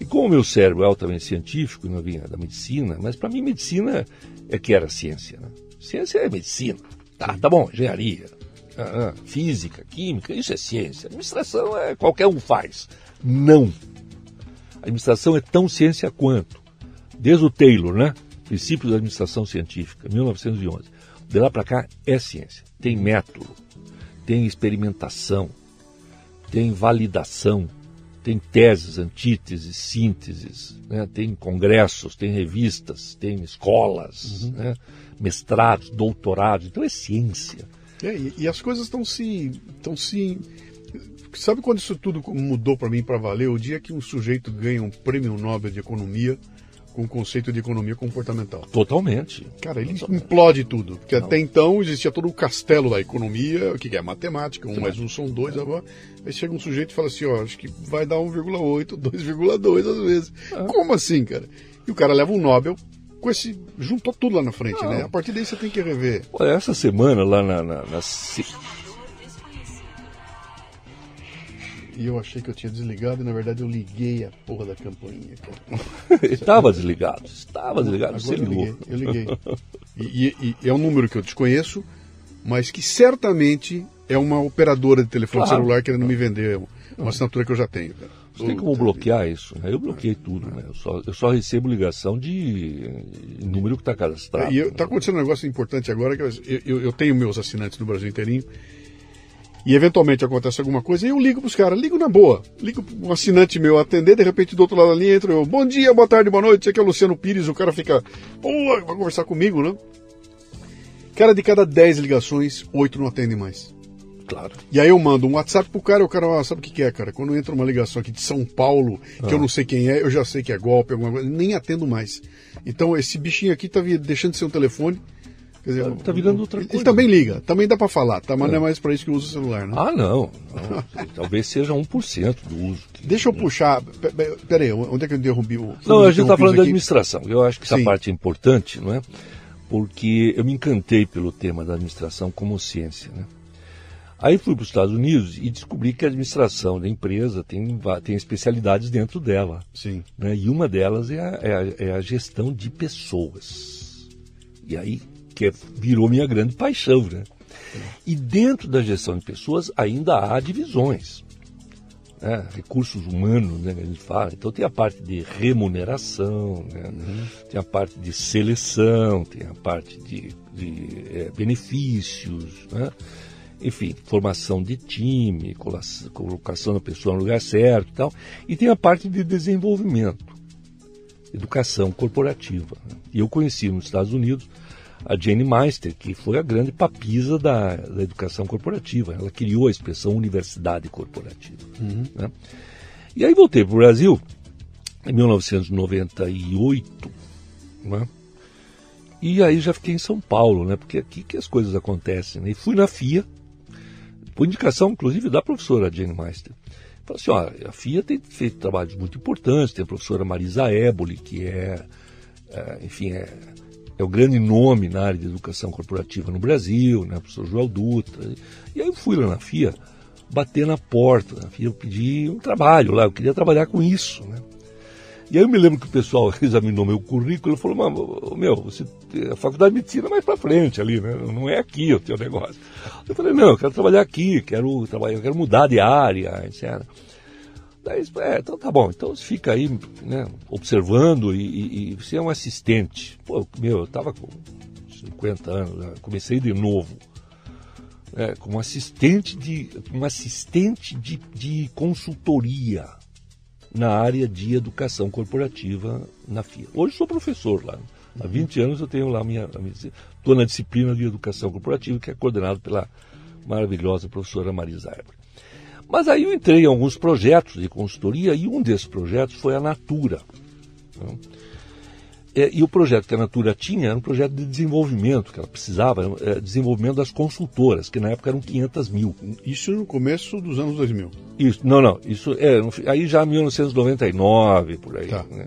E como o meu cérebro é altamente científico, não vinha da medicina, mas para mim medicina é que era ciência. Né? Ciência é medicina. Tá, tá bom, engenharia, ah, ah, física, química, isso é ciência. Administração é qualquer um faz. Não. A administração é tão ciência quanto. Desde o Taylor, né? Princípios da Administração Científica, 1911. De lá para cá é ciência. Tem método, tem experimentação, tem validação, tem teses, antíteses, sínteses, né? tem congressos, tem revistas, tem escolas, uhum. né? mestrados, doutorados, então é ciência. É, e, e, as coisas estão se, estão se. Sabe quando isso tudo mudou para mim para valer? O dia que um sujeito ganha um prêmio Nobel de Economia com o conceito de economia comportamental. Totalmente. Cara, ele Totalmente. implode tudo. Porque Não. até então existia todo o castelo da economia, o que é matemática, um mais um são dois, agora. Aí chega um sujeito e fala assim, ó, acho que vai dar 1,8, 2,2 às vezes. É. Como assim, cara? E o cara leva um Nobel com esse. juntou tudo lá na frente, Não. né? A partir daí você tem que rever. Olha, essa semana lá na. na, na E eu achei que eu tinha desligado e na verdade eu liguei a porra da campainha, estava desligado, estava desligado, você Agora eu ligou. liguei, eu liguei. E, e- é um número que eu desconheço, mas que certamente é uma operadora de telefone Claro. celular querendo me vender uma assinatura que eu já tenho, cara. Você tem como bloquear isso? né? Eu bloqueei tudo, né? Eu só, eu só recebo ligação de número que está cadastrado. E eu- né? acontecendo um negócio importante agora, que eu, eu- eu tenho meus assinantes no Brasil inteirinho, e eventualmente acontece alguma coisa, e eu ligo pros caras, ligo na boa. Ligo pro um assinante meu atender, de repente do outro lado da linha entra eu, bom dia, boa tarde, boa noite, aqui é o Luciano Pires, o cara fica, pô, vai conversar comigo, né? Cara, de cada 10 ligações, 8 não atendem mais. Claro. E aí eu mando um WhatsApp pro cara, o cara, ó, sabe o que, que é, cara? Quando entra uma ligação aqui de São Paulo, que eu não sei quem é, eu já sei que é golpe, alguma coisa, nem atendo mais. Então esse bichinho aqui tá deixando de ser um telefone. Dizer, Tá virando outra coisa. Ele também liga, também dá pra falar, tá? Mas não é mais pra isso que uso o celular, né? Ah, não. não. Talvez seja 1% do uso. que- Deixa eu puxar. pe- pe- Pera aí, onde é que eu interrompi o. Não, a gente está falando da administração. Eu acho que essa Sim. parte é importante, não é? Porque eu me encantei pelo tema da administração como ciência, né? Aí fui para os Estados Unidos e descobri que a administração da empresa tem, tem especialidades dentro dela. Sim. né? E uma delas é a, é a- é a gestão de pessoas. E aí que é- virou minha grande paixão, né? E dentro da gestão de pessoas ainda há divisões. né? Recursos humanos, né, que a gente fala. Então tem a parte de remuneração, né? tem a parte de seleção, tem a parte de, de, eh, benefícios, né? enfim, formação de time, colocação da pessoa no lugar certo e tal. E tem a parte de desenvolvimento, educação corporativa. né? E eu conheci nos Estados Unidos a Jane Meister, que foi a grande papisa da, da educação corporativa. Ela criou a expressão universidade corporativa. né? E aí voltei para o Brasil em 1998, né? E aí já fiquei em São Paulo, né? Porque aqui que as coisas acontecem. Né? E fui na FIA, por indicação, inclusive, da professora Jane Meister. Falei assim, ó, a FIA tem feito trabalhos muito importantes, tem a professora Marisa Éboli, que é, é, enfim, é, é o grande nome na área de educação corporativa no Brasil, né? O professor Joel Dutra. E aí eu fui lá na FIA, bater na porta da FIA, eu pedi um trabalho lá, eu queria trabalhar com isso, né? E aí eu me lembro que o pessoal examinou meu currículo e falou, meu, você, a faculdade de medicina é mais pra frente ali, né? Não é aqui o teu negócio. Eu falei, não, eu quero trabalhar aqui, quero trabalhar, quero mudar de área, etc. Daí, é, então tá bom, então você fica aí, né, observando e, e- e você é um assistente. Pô, meu, eu tava com 50 anos, né, comecei de novo. né, como assistente de, um assistente de, de consultoria na área de educação corporativa na FIA. Hoje sou professor lá. Há 20 anos eu tenho lá a minha. Estou na disciplina de educação corporativa, que é coordenado pela maravilhosa professora Marisa. Mas aí eu entrei em alguns projetos de consultoria e um desses projetos foi a Natura. né? É, e o projeto que a Natura tinha era um projeto de desenvolvimento, que ela precisava, era, é, desenvolvimento das consultoras, que na época eram 500 mil. Isso no começo dos anos 2000. Isso, não, não, isso é, aí já 1999, por aí. Tá. né?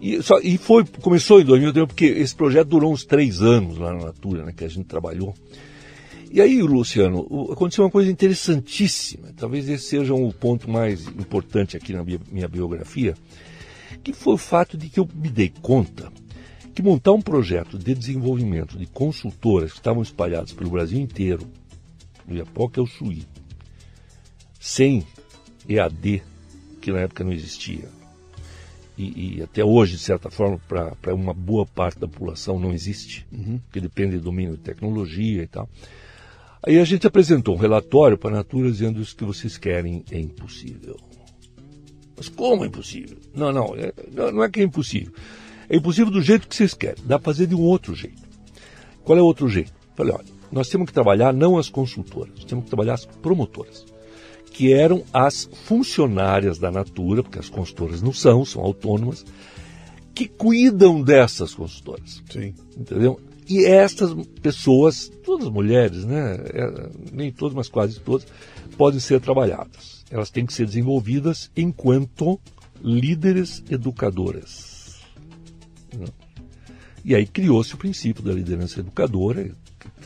E, só, e foi, começou em 2000, porque esse projeto durou uns três anos lá na Natura, né, que a gente trabalhou. E aí, Luciano, aconteceu uma coisa interessantíssima, talvez esse seja o ponto mais importante aqui na minha, minha biografia, que foi o fato de que eu me dei conta que montar um projeto de desenvolvimento de consultoras que estavam espalhadas pelo Brasil inteiro, do Iapoca ao Chuí, sem EAD, que na época não existia, e, e até hoje, de certa forma, para uma boa parte da população não existe, porque depende do domínio de tecnologia e tal. Aí a gente apresentou um relatório para a Natura dizendo isso que vocês querem é impossível. Mas como é impossível? Não, não, é- não, é que é impossível. É impossível do jeito que vocês querem. Dá para fazer de um outro jeito. Qual é o outro jeito? Falei, olha, nós temos que trabalhar não as consultoras, temos que trabalhar as promotoras, que eram as funcionárias da Natura, porque as consultoras não são, são autônomas, que cuidam dessas consultoras Sim. entendeu? E estas pessoas, todas mulheres, né? é, nem todas, mas quase todas, podem ser trabalhadas. Elas têm que ser desenvolvidas enquanto líderes educadoras. E aí criou-se o princípio da liderança educadora,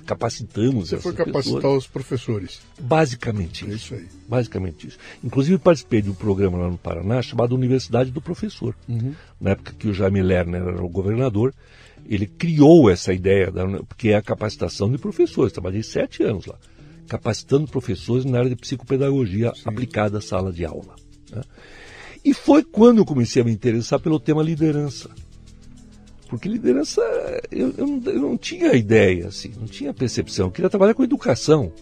capacitamos Você foi capacitar pessoas. os professores. Basicamente É isso. isso aí. Basicamente isso. Inclusive participei de um programa lá no Paraná chamado Universidade do Professor. Na época que o Jaime Lerner era o governador, ele criou essa ideia, da, que é a capacitação de professores. Trabalhei sete anos lá, capacitando professores na área de psicopedagogia aplicada à sala de aula. né? E foi quando eu comecei a me interessar pelo tema liderança. Porque liderança, eu, eu, não, eu não tinha ideia, assim, não tinha percepção. Eu queria trabalhar com educação.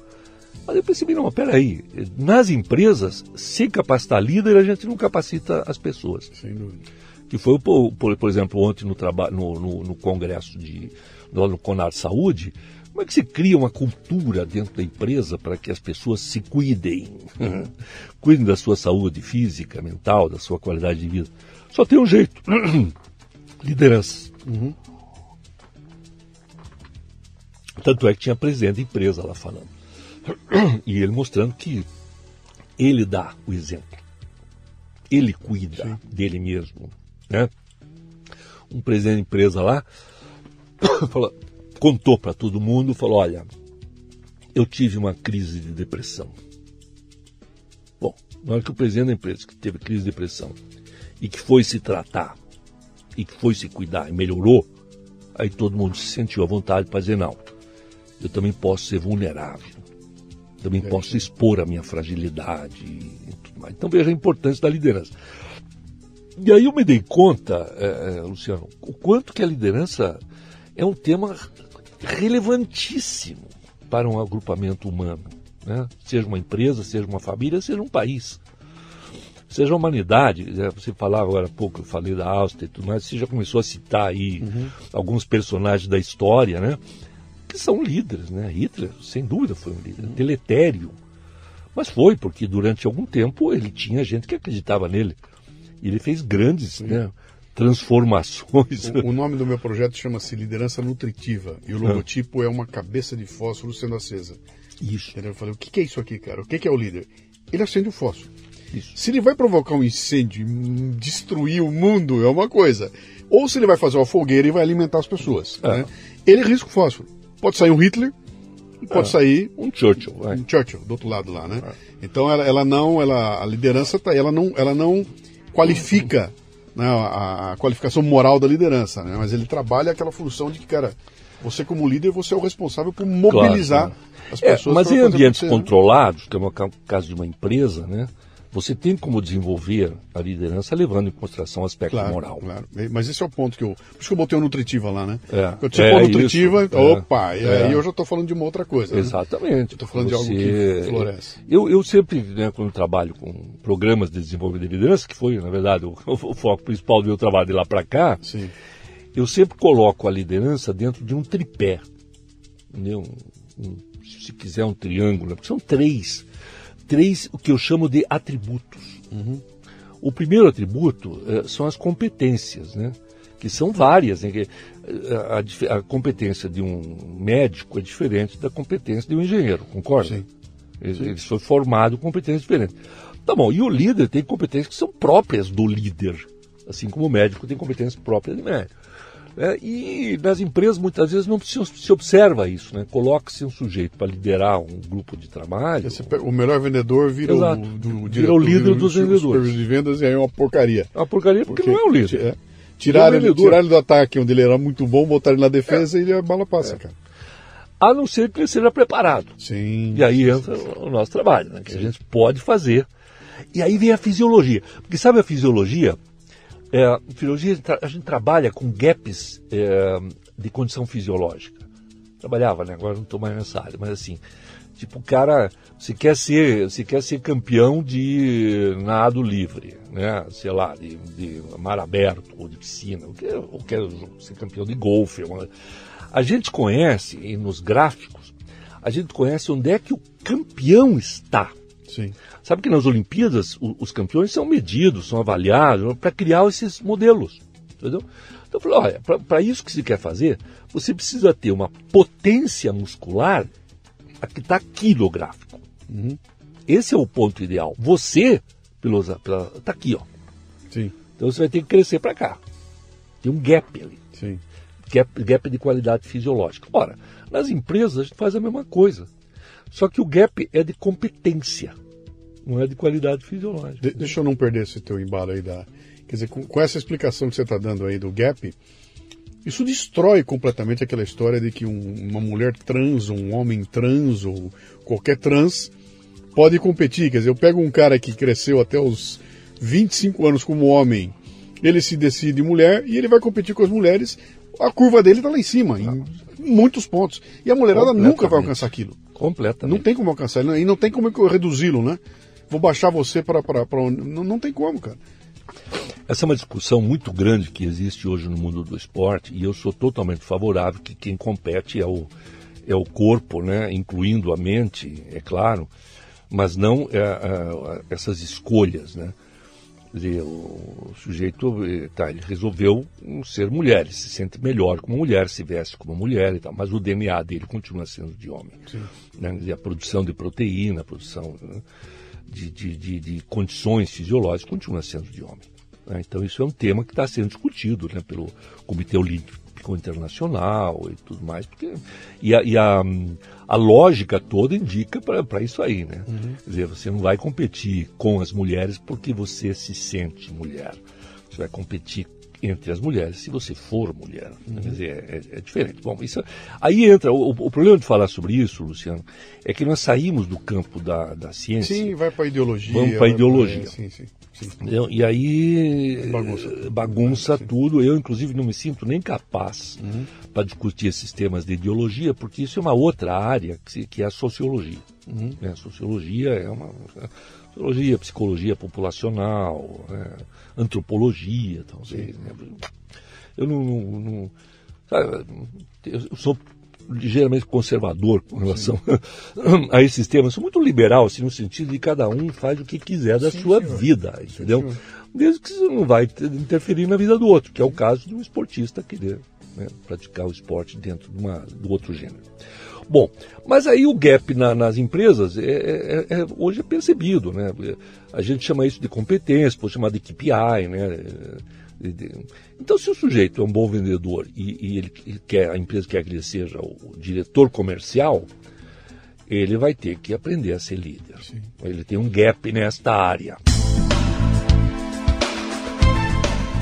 Mas eu percebi, não, peraí, nas empresas, sem capacitar líder, a gente não capacita as pessoas. Sem dúvida. Que foi, por, por, exemplo, ontem no, traba- no, no, no congresso de, no, no Conar Saúde, como é que se cria uma cultura dentro da empresa para que as pessoas se cuidem? cuidem da sua saúde física, mental, da sua qualidade de vida. Só tem um jeito. Liderança. Tanto é que tinha presidente da empresa lá falando. E ele mostrando que ele dá o exemplo. Ele cuida dele mesmo. Né? Um presidente da empresa lá falou- contou para todo mundo, falou, olha, eu tive uma crise de depressão. Bom, na hora que o presidente da empresa que teve crise de depressão e que foi se tratar e que foi se cuidar e melhorou, aí todo mundo se sentiu à vontade para dizer, não, eu também posso ser vulnerável, também posso expor a minha fragilidade e tudo mais. Então veja a importância da liderança. E aí eu me dei conta, eh, eh, Luciano, o quanto que a liderança é um tema relevantíssimo para um agrupamento humano, né? seja uma empresa, seja uma família, seja um país seja a humanidade, né? você falava agora há pouco, eu falei da Áustria e tudo mais, você já começou a citar aí alguns personagens da história, né? Que são líderes, né? Hitler, sem dúvida, foi um líder. Deletério. Mas foi, porque durante algum tempo ele tinha gente que acreditava nele. Ele fez grandes né, transformações. O, o nome do meu projeto chama-se Liderança Nutritiva e o logotipo é uma cabeça de fósforo sendo acesa. Isso, Entendeu? Eu falei, o que que é isso aqui, cara? O que que é o líder? Ele acende o fósforo. isso. Se ele vai provocar um incêndio, hum, destruir o mundo, é uma coisa. Ou se ele vai fazer uma fogueira e vai alimentar as pessoas. É. né? Ele risca o fósforo. Pode sair um Hitler pode É. sair Um Churchill, vai. um Churchill do outro lado lá, né? Então ela, ela não, ela, a liderança tá, ela não, ela não qualifica né, a, a qualificação moral da liderança, né? Mas ele trabalha aquela função de que, cara, você como líder, você é o responsável por mobilizar Claro, as É, pessoas. mas pra em ambientes né? controlados, que é o ca- caso de uma empresa, né? Você tem como desenvolver a liderança levando em consideração o aspecto Claro, moral. claro. Mas esse é o ponto que eu. Por isso que eu botei o nutritiva lá, né? É. Quando você É pôr isso, nutritiva, é. opa, e aí É. eu já estou falando de uma outra coisa. né? Exatamente. Eu tô falando de algo que floresce. Eu, eu sempre, né, quando trabalho com programas de desenvolvimento de liderança, que foi, na verdade, o, o foco principal do meu trabalho de lá para cá, Sim. eu sempre coloco a liderança dentro de um tripé. Entendeu? Um- um- se quiser, um triângulo, né? porque são três. Três, o que eu chamo de atributos. O primeiro atributo eh, são as competências, né? que são várias. Né? Eh, a, dif- a competência de um médico é diferente da competência de um engenheiro, concorda? Sim. Ele, ele foi formado com competências diferentes. Tá bom, e o líder tem competências que são próprias do líder, assim como o médico tem competências próprias de médico. É, e nas empresas muitas vezes não se, se observa isso, né? Coloca-se um sujeito para liderar um grupo de trabalho. Pega- o melhor vendedor vira Exato. o, do, Vira diretor, o líder vira dos o vendedores. de vendas e aí é uma porcaria. É uma porcaria porque, não é o líder. É. Tiraram, Ele é ele, vendedor. tiraram ele do ataque, onde ele era muito bom, botaram ele na defesa e ele a bala passa, cara. A não ser que ele seja preparado. Sim. E aí entra o nosso trabalho, né? que a gente pode fazer. E aí vem a fisiologia. Porque sabe a fisiologia? É, fisiologia a gente trabalha com gaps é, de condição fisiológica. Trabalhava, né? Agora não estou mais nessa área, mas assim, tipo, o cara, você quer ser, você quer ser campeão de nado livre, né? Sei lá, de, de mar aberto ou de piscina, ou quer, ou quer ser campeão de golfe. A gente conhece, e nos gráficos, a gente conhece onde é que o campeão está. Sim. Sabe que nas Olimpíadas o- os campeões são medidos, são avaliados para criar esses modelos. Entendeu? Então eu falei, olha, para isso que se quer fazer, você precisa ter uma potência muscular que está aqui no gráfico. Esse é o ponto ideal. Você, está aqui, ó. Sim. Então você vai ter que crescer para cá. Tem um gap ali. Sim. gap, gap de qualidade fisiológica. Ora, nas empresas a gente faz a mesma coisa. Só que o gap é de competência, não é de qualidade fisiológica. De, deixa eu não perder esse teu embalo aí da. Quer dizer, com, com essa explicação que você está dando aí do gap, isso destrói completamente aquela história de que um, uma mulher trans, um homem trans ou qualquer trans pode competir. Quer dizer, eu pego um cara que cresceu até os 25 anos como homem, ele se decide mulher e ele vai competir com as mulheres. A curva dele está lá em cima, em muitos pontos. E a mulherada nunca vai alcançar aquilo. Completamente. Não tem como alcançar, e não tem como reduzi-lo, né? Vou baixar você para. Não, não tem como, cara. Essa é uma discussão muito grande que existe hoje no mundo do esporte e eu sou totalmente favorável que quem compete é o, é o corpo, né? incluindo a mente, é claro, mas não é, é, essas escolhas. Né? dizer, o sujeito eh, tá, ele resolveu ser mulher, ele se sente melhor como mulher, se veste como mulher e tal, mas o DNA dele continua sendo de homem. Né? Dizer, a produção de proteína, a produção né? De, de, de, de, condições fisiológicas continua sendo de homem. Né? Então isso é um tema que está sendo discutido né, pelo Comitê Olímpico internacional e tudo mais. Porque, e a, e a, a lógica toda indica para isso aí, né? Uhum. Quer dizer, você não vai competir com as mulheres porque você se sente mulher. Você vai competir entre as mulheres se você for mulher. Uhum. Quer dizer, é, é, é, diferente. Bom, isso, aí entra. O, o, problema de falar sobre isso, Luciano, é que nós saímos do campo da, da ciência. Sim, vai para a ideologia. Vamos para a ideologia. Pra, sim, sim. E aí bagunça, bagunça tudo. Eu, inclusive, não me sinto nem capaz uhum. para discutir esses temas de ideologia, porque isso é uma outra área que, que é a sociologia. Uhum. É, a sociologia é uma. Sociologia, psicologia populacional, é, antropologia, talvez. Né? Eu não, não, não sabe, eu sou ligeiramente conservador com relação a esses temas. Sou muito liberal, assim, no sentido de cada um faz o que quiser da Sim, sua senhor. vida, entendeu? Sim, Desde que você não vai interferir na vida do outro, que é o caso de um esportista querer né, praticar o esporte dentro de uma, do outro gênero. Bom, mas aí o gap na, nas empresas é, é, é, hoje é percebido, né? A gente chama isso de competência, pode chamar de KPI, né? Então, se o sujeito é um bom vendedor e, e ele quer, a empresa quer que ele seja o diretor comercial, ele vai ter que aprender a ser líder. Sim. Ele tem um gap nesta área.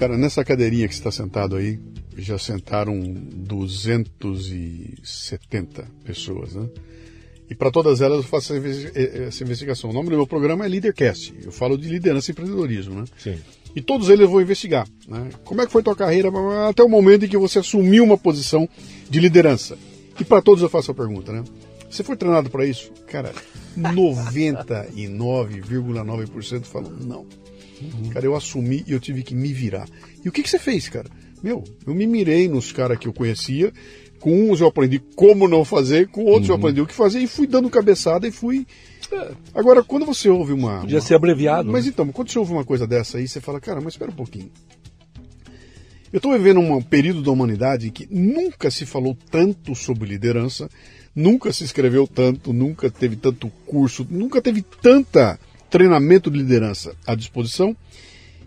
Cara, nessa cadeirinha que está sentado aí, já sentaram 270 pessoas, né? E para todas elas eu faço essa investigação. O nome do meu programa é Leadercast. Eu falo de liderança e empreendedorismo, né? Sim. E todos eles eu vou investigar. Né? Como é que foi tua carreira até o momento em que você assumiu uma posição de liderança? E para todos eu faço a pergunta, né? Você foi treinado para isso? Cara, 99,9% falam não. Uhum. Cara, eu assumi e eu tive que me virar. E o que, que você fez, cara? Meu, eu me mirei nos caras que eu conhecia. Com uns eu aprendi como não fazer, com outros uhum. eu aprendi o que fazer e fui dando cabeçada e fui. Agora, quando você ouve uma. Podia uma... ser abreviado. Mas né? então, quando você ouve uma coisa dessa aí, você fala, cara, mas espera um pouquinho. Eu estou vivendo um período da humanidade em que nunca se falou tanto sobre liderança, nunca se escreveu tanto, nunca teve tanto curso, nunca teve tanta treinamento de liderança à disposição.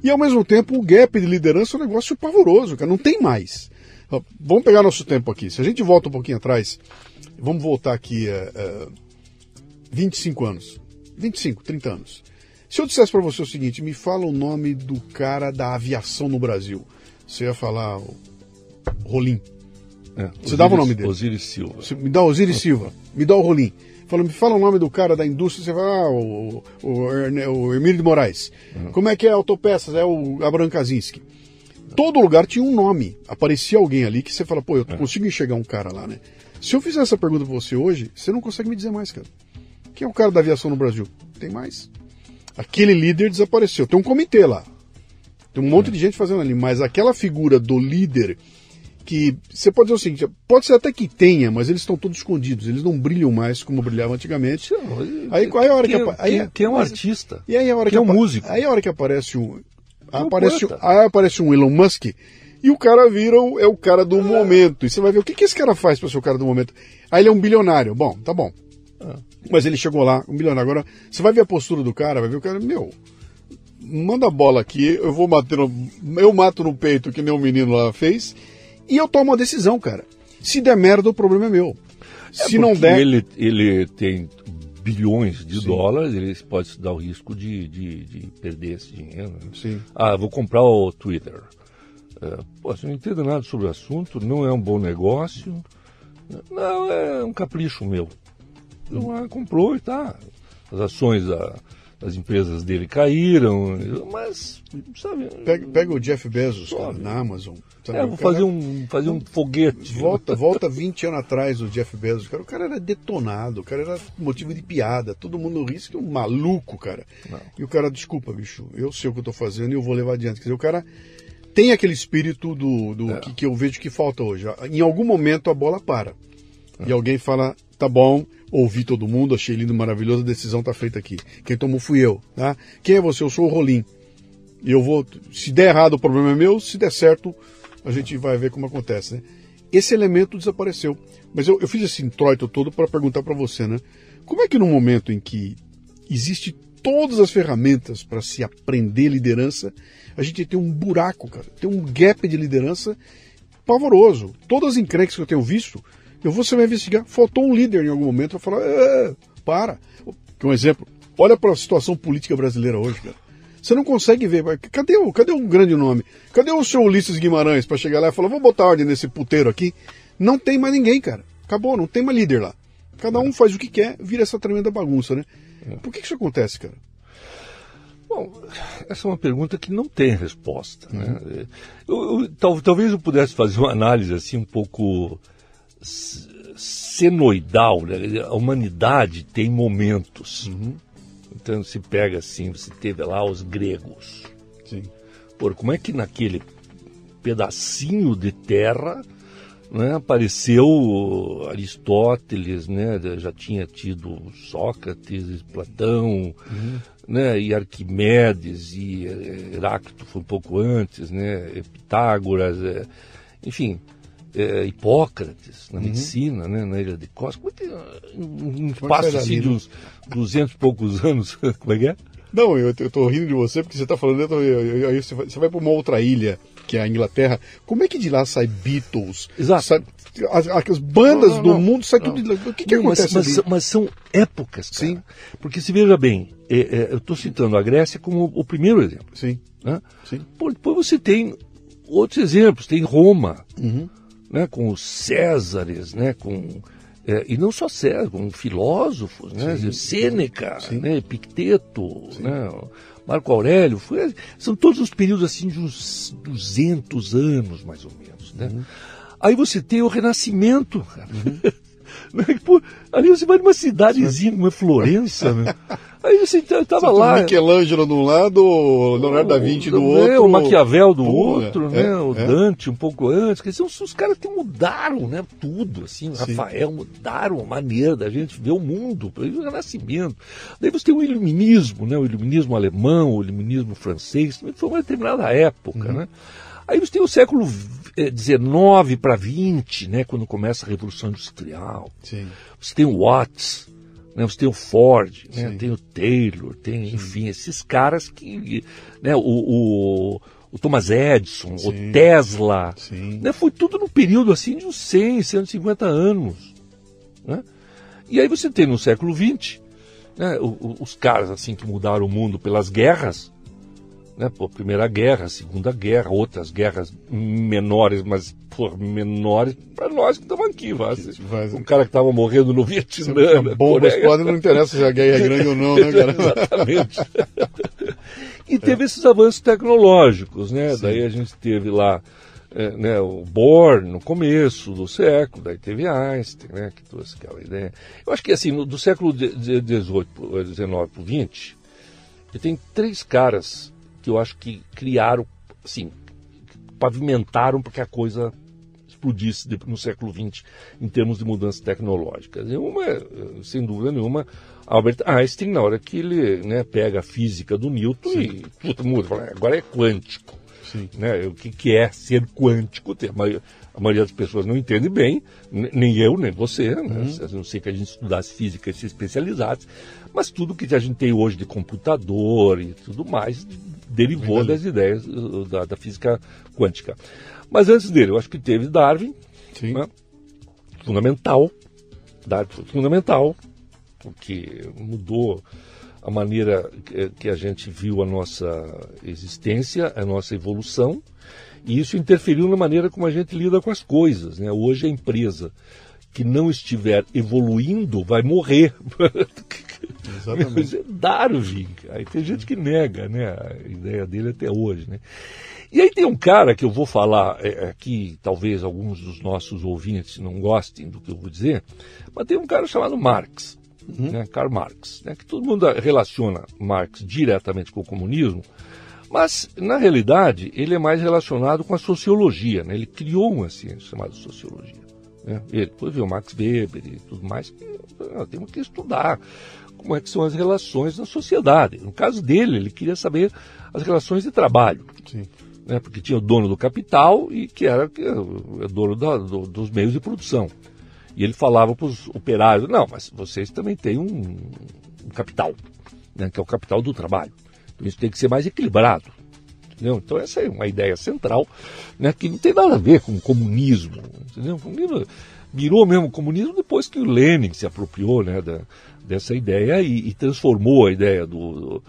E ao mesmo tempo, o gap de liderança é um negócio pavoroso, cara. Não tem mais. Vamos pegar nosso tempo aqui. Se a gente volta um pouquinho atrás, vamos voltar aqui a, a 25 anos. 25, 30 anos. Se eu dissesse para você o seguinte, me fala o nome do cara da aviação no Brasil. Você ia falar Rolim. É, você Osiris, dava o nome dele. Osiris Silva. Você me dá Osiris Silva. Me dá o Rolim. Falou, me fala o nome do cara da indústria, você fala, ah, o, o, o Emílio de Moraes. Uhum. Como é que é autopeças? É o Abraham Kaczynski. Todo lugar tinha um nome. Aparecia alguém ali que você fala, pô, eu é. consigo enxergar um cara lá, né? Se eu fizer essa pergunta pra você hoje, você não consegue me dizer mais, cara. Quem é o cara da aviação no Brasil? Tem mais. Aquele líder desapareceu. Tem um comitê lá. Tem um monte de gente fazendo ali, mas aquela figura do líder que você pode dizer o seguinte, pode ser até que tenha, mas eles estão todos escondidos, eles não brilham mais como brilhavam antigamente. aí, aí a hora que, que, aí, quem é um artista? E aí a hora quem que é um músico? Aí a hora que aparece um aparece, aí aparece um Elon Musk e o cara vira o, é o cara do ah. momento. E você vai ver o que, que esse cara faz para ser o cara do momento. Aí ele é um bilionário. Bom, tá bom. Ah. Mas ele chegou lá, um bilionário. Agora, você vai ver a postura do cara, vai ver o cara, meu, manda a bola aqui, eu vou bater no, eu mato no peito que nem o menino lá fez e eu tomo uma decisão, cara. Se der merda, o problema é meu. É Se não der. Ele, ele tem bilhões de Sim. dólares, ele pode se dar o risco de, de, de perder esse dinheiro. Né? Sim. Ah, vou comprar o Twitter. É, pô, você não entende nada sobre o assunto, não é um bom negócio. Não, é um capricho meu. Então, comprou e tá. As ações da, as empresas dele caíram, mas, sabe... Pega, pega o Jeff Bezos, cara, na Amazon. Sabe? É, vou fazer, um, fazer um foguete. Volta, volta 20 anos atrás o Jeff Bezos, cara, o cara era detonado, o cara era motivo de piada, todo mundo ri, que é um maluco, cara. Não. E o cara, desculpa, bicho, eu sei o que eu tô fazendo e eu vou levar adiante. Quer dizer, o cara tem aquele espírito do, do é. que, que eu vejo que falta hoje. Em algum momento a bola para. E alguém fala, tá bom, ouvi todo mundo, achei lindo, maravilhoso, a decisão está feita aqui. Quem tomou fui eu, tá? Quem é você? Eu sou o Rolim. E eu vou, se der errado o problema é meu, se der certo, a gente vai ver como acontece, né? Esse elemento desapareceu. Mas eu, eu fiz esse introito todo para perguntar para você, né? Como é que no momento em que existe todas as ferramentas para se aprender liderança, a gente tem um buraco, cara, tem um gap de liderança pavoroso. Todas as encrencas que eu tenho visto, eu vou você vai investigar. Faltou um líder em algum momento para falar, é, para. Um exemplo, olha para a situação política brasileira hoje, cara. Você não consegue ver. Cadê o, cadê um grande nome? Cadê o seu Ulisses Guimarães para chegar lá e falar, vou botar ordem nesse puteiro aqui? Não tem mais ninguém, cara. Acabou, não tem mais líder lá. Cada um faz o que quer, vira essa tremenda bagunça, né? É. Por que isso acontece, cara? Bom, essa é uma pergunta que não tem resposta. Né? Uhum. Eu, eu, talvez eu pudesse fazer uma análise assim um pouco senoidal, né? a humanidade tem momentos. Uhum. Então se pega assim, você teve lá os gregos. Sim. Por como é que naquele pedacinho de terra né, apareceu Aristóteles, né, já tinha tido Sócrates, Platão, uhum. né, e Arquimedes, e Heráclito foi um pouco antes, né, Pitágoras, é, enfim, é, Hipócrates na uhum. medicina, né, na ilha de Costa. Como é que, um espaço assim de uns 200 e poucos anos, como é que é? Não, eu, eu tô rindo de você porque você está falando, aí você vai, você vai para uma outra ilha, que é a Inglaterra. Como é que de lá sai Beatles? Exato. Sai, as, as, bandas não, não, do mundo saem tudo de lá. O que, que acontece mas, mas, mas, são épocas, cara. Sim. Porque se veja bem, é, é, eu estou citando a Grécia como o primeiro exemplo. Sim. Né? Sim. depois você tem outros exemplos, tem Roma. Uhum né, com os Césares, né, com é, e não só César, com filósofos, né, Sim. Sêneca, Sim. Né, Epicteto, né, Marco Aurélio, foi, são todos os períodos assim de uns 200 anos mais ou menos, né? Uhum. Aí você tem o Renascimento, cara. Uhum. Né, pô, ali você vai numa cidadezinha como é Florença, né? Aí você estava lá. Michelangelo de um lado, o Leonardo da Vinci do né, outro. O Maquiavel do outro, né? É, o é. Dante um pouco antes. Quer dizer, os, os caras que mudaram, né? Tudo, assim. O Rafael mudaram a maneira da gente ver o mundo, o Renascimento. Daí você tem o iluminismo, né? O iluminismo alemão, o iluminismo francês, também foi uma determinada época, uhum. né? Aí você tem o século XIX para XX, né? Quando começa a Revolução Industrial. Sim. Você tem o Watts, né? Você tem o Ford, né? tem o Taylor, tem, Sim. enfim, esses caras que. Né? O, o, o Thomas Edison, Sim. o Tesla. Né? Foi tudo no período assim de uns 100, 150 anos. Né? E aí você tem no século XX né? os caras assim que mudaram o mundo pelas guerras né? Pô, Primeira Guerra, Segunda Guerra, outras guerras menores, mas por menores para nós que estamos aqui. Vai. Um cara que estava morrendo no Vietnã. Né, bombas podem, não interessa se a guerra é grande ou não, né, cara? Exatamente. e teve é. esses avanços tecnológicos, né? Sim. Daí a gente teve lá é, né, o Bohr no começo do século, daí teve Einstein, né, que trouxe aquela ideia. Eu acho que assim, no, do século XVIII, XIX para o XX, tem três caras que eu acho que criaram, assim, pavimentaram para que a coisa explodisse no século XX em termos de mudanças tecnológicas. E uma, sem dúvida nenhuma, Albert Einstein, na hora que ele né, pega a física do Newton Sim. e tudo muda, fala, agora é quântico. Né? O que, que é ser quântico? A maioria, a maioria das pessoas não entende bem, nem eu, nem você, né? uhum. a não ser que a gente estudasse física e se especializasse, mas tudo que a gente tem hoje de computador e tudo mais derivou das ideias da, da, física quântica. Mas antes dele, eu acho que teve Darwin, né? fundamental, Darwin foi fundamental, porque mudou a maneira que a gente viu a nossa existência, a nossa evolução, e isso interferiu na maneira como a gente lida com as coisas. Né? Hoje a empresa que não estiver evoluindo vai morrer. Exatamente. Darwin. Aí tem gente que nega né, a ideia dele até hoje. Né? E aí tem um cara que eu vou falar é, aqui, talvez alguns dos nossos ouvintes não gostem do que eu vou dizer, mas tem um cara chamado Marx uhum. né, Karl Marx, né, que todo mundo relaciona Marx diretamente com o comunismo, mas, na realidade, ele é mais relacionado com a sociologia. Né? Ele criou uma ciência chamada sociologia. Né? Ele depois viu Max Weber e tudo mais, que ah, temos que estudar como é que são as relações na sociedade. No caso dele, ele queria saber as relações de trabalho. Sim. Né? Porque tinha o dono do capital e que era o dono da, do, dos meios de produção. E ele falava para os operários: não, mas vocês também têm um, um capital, né, que é o capital do trabalho. Então isso tem que ser mais equilibrado. Entendeu? Então essa é uma ideia central né, que não tem nada a ver com o comunismo. Entendeu? O comunismo virou mesmo comunismo depois que o Lenin se apropriou né, da, dessa ideia e, e transformou a ideia do, do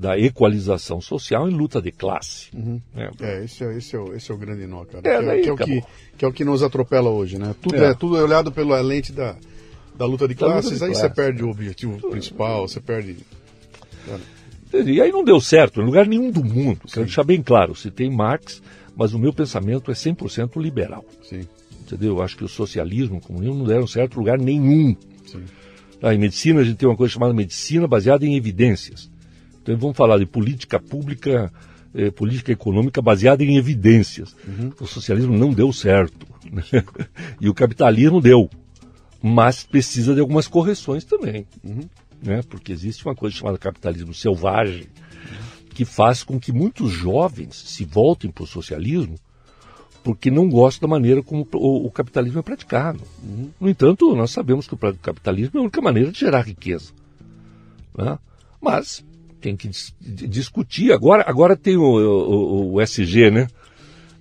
da equalização social em luta de classe. Uhum. Né? É, esse é, esse, é o, esse é o grande nó, cara. É, que, é, que, é o que, que, é o que nos atropela hoje, né? Tudo é, é tudo é olhado pela lente da, da luta de classes, luta de aí classe. você perde o objetivo tudo. principal, você perde. E aí não deu certo em lugar nenhum do mundo. Sim. Quero deixar bem claro, se tem Marx, mas o meu pensamento é 100% liberal. Sim. Entendeu? Eu acho que o socialismo, o comunismo não deram certo em lugar nenhum. Sim. Ah, em medicina a gente tem uma coisa chamada medicina baseada em evidências. Então vamos falar de política pública, eh, política econômica baseada em evidências. Uhum. O socialismo não deu certo. Né? e o capitalismo deu. Mas precisa de algumas correções também. Uhum. Né? Porque existe uma coisa chamada capitalismo selvagem, que faz com que muitos jovens se voltem para o socialismo porque não gostam da maneira como o, o capitalismo é praticado. No entanto, nós sabemos que o capitalismo é a única maneira de gerar riqueza. Né? Mas tem que dis discutir. Agora, agora tem o, o, o SG, né?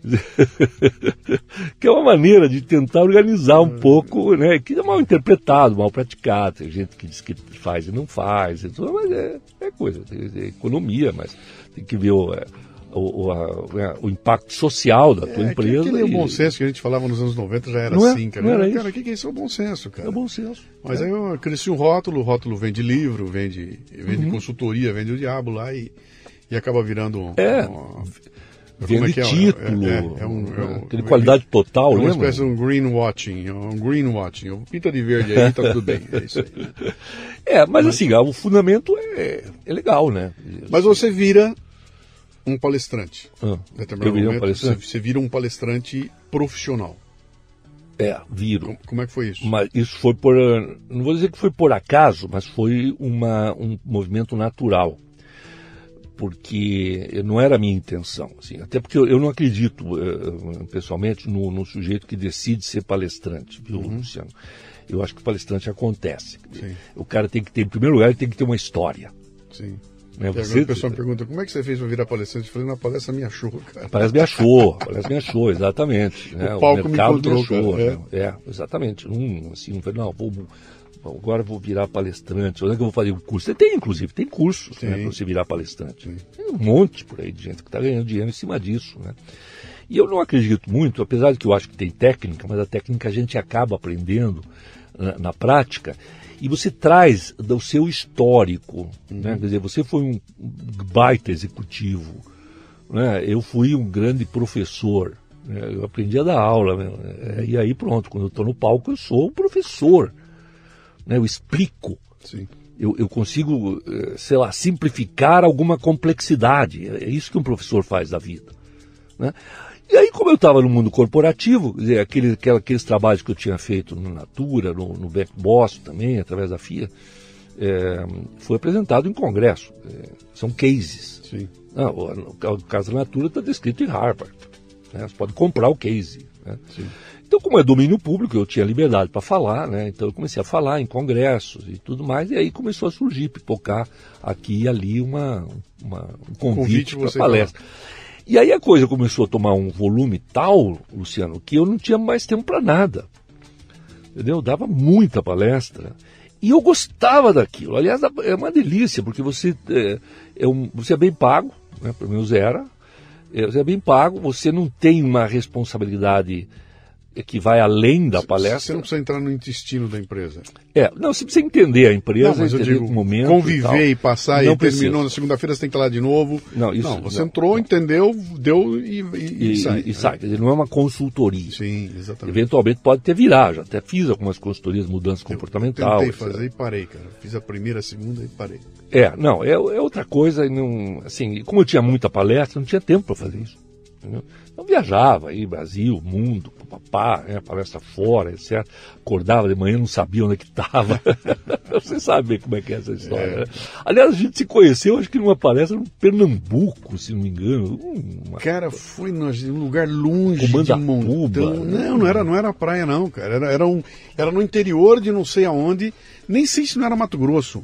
que é uma maneira de tentar organizar um pouco, né? Que é mal interpretado, mal praticado. Tem gente que diz que faz e não faz, mas é, é coisa, é economia, mas tem que ver o, é, o, o, a, né, o, impacto social da tua é, empresa. Aquele e... bom senso que a gente falava nos anos 90 já era não é? assim, cara. Não era cara, o que, que é isso? É o bom senso, cara. É o bom senso. Mas é. aí eu cresci um rótulo, o rótulo vende livro, vende, vende uhum. consultoria, vende o diabo lá e, e acaba virando. É. Uma, Vende é título, é, é, é um, é aquele qualidade total, é uma espécie de um greenwatching, um greenwatching, pinta de verde aí, tá tudo bem, é isso aí. É, mas, mas, assim, o fundamento é, é legal, né? Mas você vira um palestrante. Ah, eu virei um palestrante? Você, vira um palestrante profissional. É, viro. Como, como, é que foi isso? Mas isso foi por. Não vou dizer que foi por acaso, mas foi uma, um movimento natural. Porque não era a minha intenção. Assim, até porque eu, eu não acredito, uh, pessoalmente, no, no, sujeito que decide ser palestrante, viu, uhum. Luciano? Eu acho que o palestrante acontece. Sim. O cara tem que ter, em primeiro lugar, ele tem que ter uma história. Sim. Né? Você... a pessoa me pergunta, como é que você fez para virar palestrante? Eu falei, na palestra me achou, cara. A palestra me achou, a palestra me achou, exatamente. Né? O palco o mercado me, encontrou, me achou, né? é. exatamente. Um, assim, falei, não, vou, agora vou virar palestrante. Onde é que eu vou fazer um curso? Você tem, inclusive, tem cursos né, para você virar palestrante. Sim. Tem um monte por aí de gente que está ganhando dinheiro em cima disso, né? E eu não acredito muito, apesar de que eu acho que tem técnica, mas a técnica a gente acaba aprendendo na, na prática e você traz do seu histórico. Né? Quer dizer, você foi um baita executivo, né? eu fui um grande professor. né? Eu aprendi a dar aula. Né? E aí pronto, quando eu estou no palco eu sou o professor. Né? Eu explico. Sim. Eu, eu, consigo, eh, sei lá, simplificar alguma complexidade. É isso que um professor faz da vida. Né? E aí, como eu estava no mundo corporativo, dizer, aquele, aqueles trabalhos que eu tinha feito no Natura, no, no Beck Boston também, através da FIA, é, foi apresentado em congresso. É, são cases. Sim. Não, o, caso da Natura está descrito em Harvard. Né? Você pode comprar o case. Né? Então, como é domínio público, eu tinha liberdade para falar, né? Então eu comecei a falar em congressos e tudo mais, e aí começou a surgir, pipocar aqui e ali uma, uma um convite, convite para palestra. Falar. E aí a coisa começou a tomar um volume tal, Luciano, que eu não tinha mais tempo para nada. Entendeu? Eu dava muita palestra. E eu gostava daquilo. Aliás, é uma delícia, porque você é, é um, você é bem pago, né? pelo menos era. É, você é bem pago, você não tem uma responsabilidade que vai além da palestra. Você não precisa entrar no intestino da empresa. É, não, você precisa entender a empresa, não, mas eu digo, momento conviver e, e passar não e precisa. terminou na segunda-feira você tem que estar lá de novo. Não, isso, não você não, entrou, entendeu, deu e, e, e sai. E, sai, dizer, não é uma consultoria. Sim, exatamente. Eventualmente pode ter virar, já até fiz algumas consultorias mudança comportamental. Eu tentei fazer e parei, cara. Fiz a primeira, a segunda e parei. É, não, é, é outra coisa, não, assim, como eu tinha muita palestra, não tinha tempo para fazer isso. Entendeu? Então viajava aí, Brasil, mundo, papá, né, palestra fora, etc. Acordava de manhã, não sabia onde é que estava. Você sabe como é que é essa história. É. Né? Aliás, a gente se conheceu, acho que numa palestra no Pernambuco, se não me engano. Uma... Cara, foi num lugar longe de montão. Né? Não, não era, não era praia não, cara. Era, era, um, era no interior de não sei aonde. Nem sei se não era Mato Grosso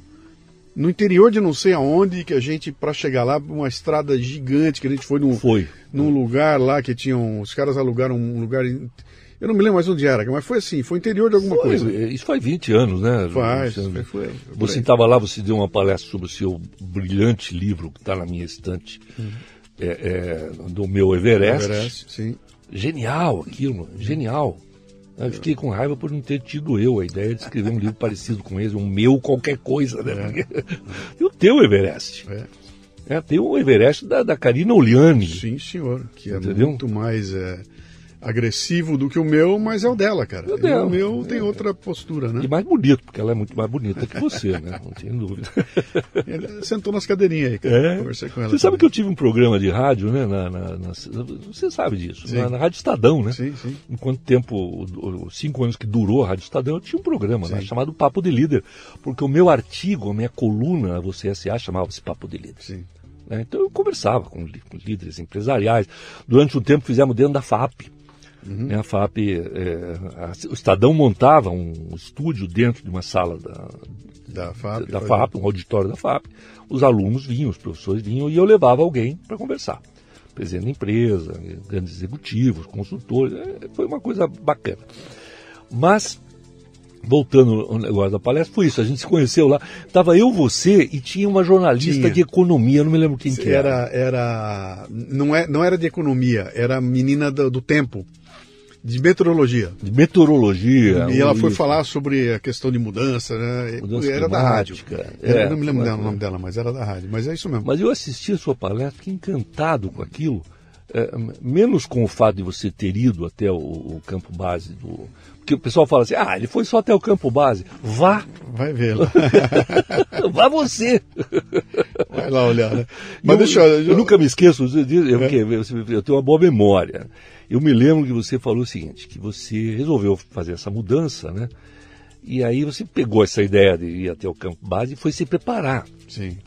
no interior de não sei aonde, que a gente, para chegar lá, uma estrada gigante, que a gente foi num, foi. num lugar lá que tinham. Os caras alugaram um lugar. Eu não me lembro mais onde era, mas foi assim, foi interior de alguma foi, coisa. Isso faz 20 anos, né? Faz, foi, Você estava lá, você deu uma palestra sobre o seu brilhante livro que está na minha estante, uhum. é, é, do meu Everest. Everest, sim. Genial aquilo, genial. Eu fiquei com raiva por não ter tido eu a ideia de escrever um livro parecido com esse, um meu qualquer coisa, né? É. E o teu Everest. É. É, tem o Everest da, da Karina Oliani. Sim, senhor. Que é Entendeu? muito mais. É agressivo do que o meu, mas é o dela, cara. É o, dela. o meu tem outra postura, né? E mais bonito, porque ela é muito mais bonita que você, né? Não tem dúvida. Ele sentou nas cadeirinhas aí, cara. É. Conversei com ela. Você também. sabe que eu tive um programa de rádio, né? Na, na, na você sabe disso, na, na, Rádio Estadão, né? Sim, sim. Enquanto tempo, os cinco anos que durou a Rádio Estadão, eu tinha um programa né, chamado Papo de Líder, porque o meu artigo, a minha coluna, Você S.A., chamava-se Papo de Líder. Sim. Né? Então eu conversava com, com líderes empresariais. Durante um tempo fizemos dentro da FAP. Uhum. Né, a FAP, é, a, o Estadão montava um estúdio dentro de uma sala da, da FAP, da FAP um auditório da FAP. Os alunos vinham, os professores vinham e eu levava alguém para conversar. Presidente da empresa, grandes executivos, consultores, é, foi uma coisa bacana. Mas voltando ao negócio da palestra, foi isso. A gente se conheceu lá. Tava eu, você e tinha uma jornalista tinha. de economia, não me lembro quem que era. Era, era não, é, não era de economia, era a menina do, do tempo. De meteorologia. De meteorologia. E ela foi isso. falar sobre a questão de mudança, né? Mudança era da rádio. Era, é, não me lembro dela, o nome dela, mas era da rádio. Mas é isso mesmo. Mas eu assisti a sua palestra, fiquei encantado com aquilo. É, menos com o fato de você ter ido até o, o, campo base do. Porque o pessoal fala assim, ah, ele foi só até o campo base. Vá! Vai vê-lo. Vá você! Vai lá olhar, né? Mas eu, deixa eu... eu nunca me esqueço disso, eu, é. eu tenho uma boa memória. Eu me lembro que você falou o seguinte, que você resolveu fazer essa mudança, né? E aí você pegou essa ideia de ir até o campo base e foi se preparar. Sim.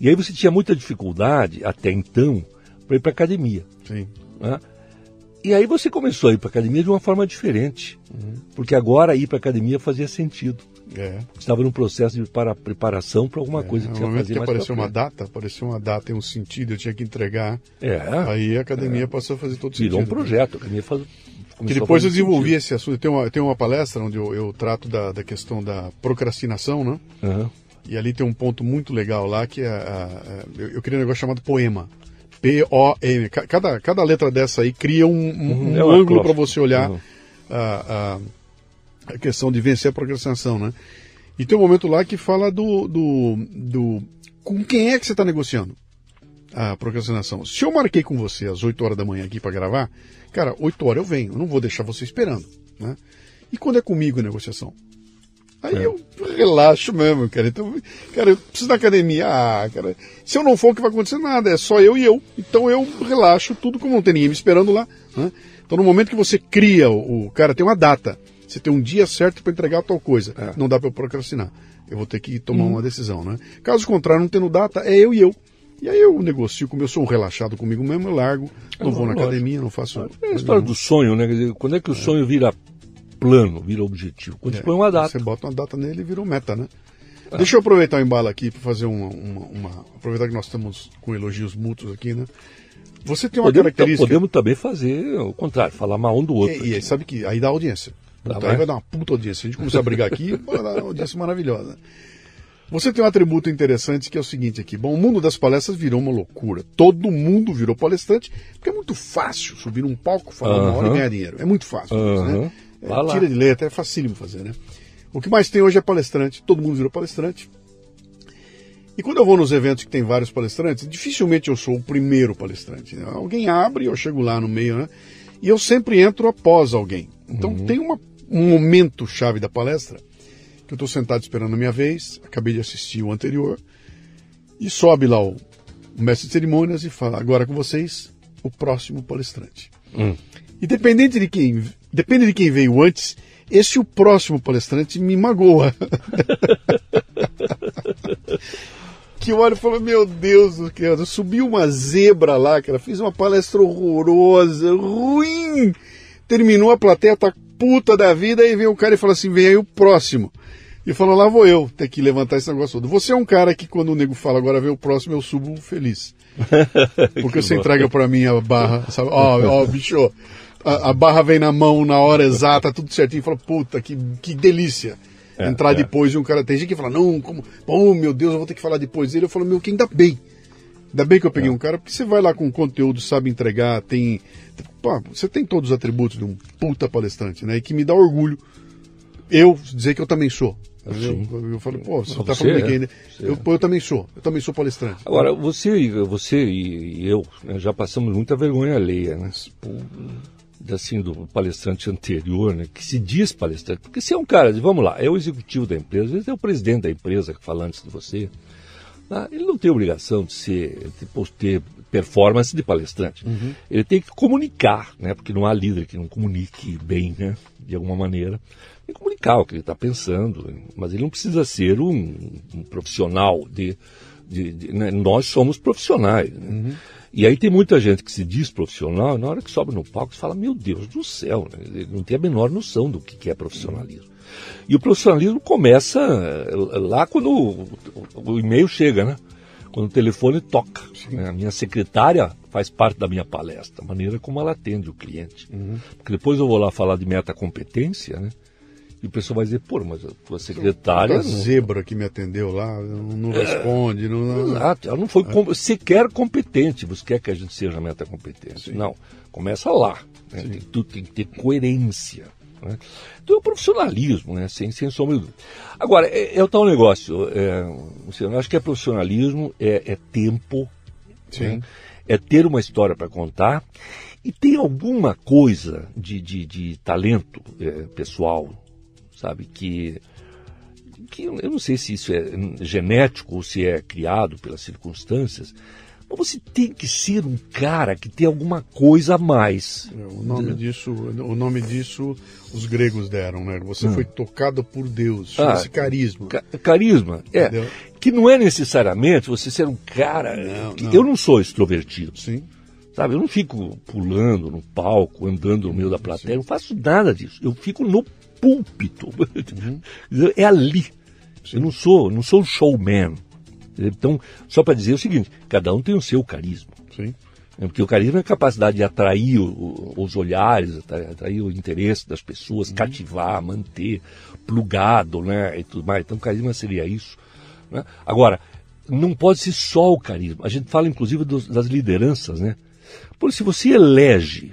E aí você tinha muita dificuldade, até então, para ir para academia. Sim. Né? E aí você começou a ir para academia de uma forma diferente. Uhum. Porque agora ir para academia fazia sentido. É. Estava num processo de para, preparação para alguma é. coisa que você ia fazer que apareceu uma data, apareceu uma data e um sentido, eu tinha que entregar. É. Aí a academia é. passou a fazer todo sentido. Virou um projeto, a academia faz, que depois eu desenvolvi sentido. esse assunto. Tem uma, tem uma palestra onde eu, eu trato da, da questão da procrastinação, né? Uhum. E ali tem um ponto muito legal lá que é a, a, eu, eu criei um negócio chamado poema. P-O-M. Cada, cada letra dessa aí cria um, um, uhum, um é ângulo para você olhar uhum. a, a, questão de vencer a procrastinação, né? E tem um momento lá que fala do, do, do com quem é que você está negociando. a procrastinação. Se eu marquei com você às 8 horas da manhã aqui para gravar, cara, 8 horas eu venho, eu não vou deixar você esperando, né? E quando é comigo a negociação? Aí é. eu relaxo mesmo, cara. Então, cara, eu preciso da academia. Ah, cara, se eu não for, o que vai acontecer? Nada, é só eu e eu. Então eu relaxo tudo como não tem ninguém me esperando lá. Né? Então no momento que você cria o, o cara, tem uma data. Você tem um dia certo para entregar tal coisa. É. Não dá para eu procrastinar. Eu vou ter que tomar hum. uma decisão, né? Caso contrário, não tendo data, é eu e eu. E aí eu negocio, como eu sou um relaxado comigo mesmo, eu largo, não, não vou na lógico. academia, não faço. É a história do sonho, né? Dizer, quando é que o é. sonho vira plano, vira objetivo? Quando é, você põe uma data. Você bota uma data nele e virou meta, né? Ah. Deixa eu aproveitar o embalo aqui para fazer uma, uma, uma, Aproveitar que nós estamos com elogios mútuos aqui, né? Você tem uma podemos, característica. Podemos também fazer o contrário, falar mal um do outro. E, e sabe que aí dá audiência. Tá aí vai dar uma puta audiência. Se a gente começar a brigar aqui, vai dar uma audiência maravilhosa. Você tem um atributo interessante que é o seguinte aqui. Bom, o mundo das palestras virou uma loucura. Todo mundo virou palestrante, porque é muito fácil subir num palco, falar uma hora e ganhar dinheiro. É muito fácil. Né? É, tira de letra, é facílimo fazer, né? O que mais tem hoje é palestrante. Todo mundo virou palestrante. E quando eu vou nos eventos que tem vários palestrantes, dificilmente eu sou o primeiro palestrante. Né? Alguém abre, eu chego lá no meio, né? E eu sempre entro após alguém. Então uhum. tem uma, um momento chave da palestra que eu estou sentado esperando a minha vez, acabei de assistir o anterior, e sobe lá o, o mestre de cerimônias e fala: agora com vocês, o próximo palestrante. Hum. E dependente de quem, depende de quem veio antes, esse o próximo palestrante me magoa. que eu olho e falo, meu Deus do céu, subiu uma zebra lá, cara, fiz uma palestra horrorosa, ruim. Terminou a plateia, tá puta da vida, aí vem o cara e fala assim, vem aí o próximo e falou: lá vou eu ter que levantar esse negócio todo. Você é um cara que quando o nego fala agora vem o próximo, eu subo feliz. Porque você bom. entrega para mim a barra, sabe? Ó, ó, bicho, a, a, barra vem na mão na hora exata, tudo certinho, e fala, puta, que, que delícia. É, Entrar é. depois de um cara. Tem gente que fala, não, como. Oh, meu Deus, eu vou ter que falar depois dele. Eu falo, meu, que ainda bem. Ainda bem que eu peguei é. um cara, porque você vai lá com conteúdo, sabe entregar, tem. Pô, você tem todos os atributos de um puta palestrante, né? E que me dá orgulho eu dizer que eu também sou. Eu, eu falei, pô, você está falando é, ainda. Eu, eu também sou, eu também sou palestrante. Agora, você, você e eu né, já passamos muita vergonha alheia, né? Assim, do palestrante anterior, né? Que se diz palestrante. Porque se é um cara, vamos lá, é o executivo da empresa, às vezes é o presidente da empresa que fala antes de você. Né? Ele não tem obrigação de ser, de ter performance de palestrante. Uhum. Ele tem que comunicar, né? Porque não há líder que não comunique bem, né? De alguma maneira e comunicar o que ele está pensando, mas ele não precisa ser um, um profissional de, de, de né? nós somos profissionais. Né? Uhum. E aí tem muita gente que se diz profissional, na hora que sobe no palco, você fala, meu Deus do céu, né? ele não tem a menor noção do que é profissionalismo. E o profissionalismo começa eh, lá quando o, e-mail chega, né? Quando o telefone toca. Né? A minha secretária faz parte da minha palestra, a maneira como ela atende o cliente. Uhum. Porque depois eu vou lá falar de metacompetência, né? E o pessoal vai dizer, pô, mas a tua secretária. A zebra que me atendeu lá, não, é, responde. Não, não, Exato, ela não foi com, sequer competente. Você quer que a gente seja metacompetente? Sim. Não, começa lá. Né? Tem, tu, tem que ter coerência. Né? Então é o profissionalismo, né? sem, sem sombra de dúvida. Agora, é, é o tal negócio. É, eu acho que é profissionalismo, é, é tempo, né? é ter uma história para contar. E tem alguma coisa de, de, de talento é, pessoal, sabe? Que, que eu não sei se isso é genético ou se é criado pelas circunstâncias, mas você tem que ser um cara que tem alguma coisa a mais. É, o nome disso, o nome disso os gregos deram, né? Você hum. foi tocado por Deus, ah, carisma. Ca carisma, é. Entendeu? Que não é necessariamente você ser um cara. Não, não. Eu não sou extrovertido. Sim. Sabe, eu não fico pulando no palco, andando no meio da plateia, eu não faço nada disso. Eu fico no púlpito. Uhum. É ali. Sim. Eu não sou, não sou um showman. Então, só para dizer o seguinte, cada um tem o seu carisma. Sim. É, porque o carisma é a capacidade de atrair o, os olhares, atrair o interesse das pessoas, uhum. cativar, manter, plugado, né? E tudo mais. Então, o carisma seria isso. Né? Agora, não pode ser só o carisma. A gente fala, inclusive, dos, das lideranças, né? Porque se você elege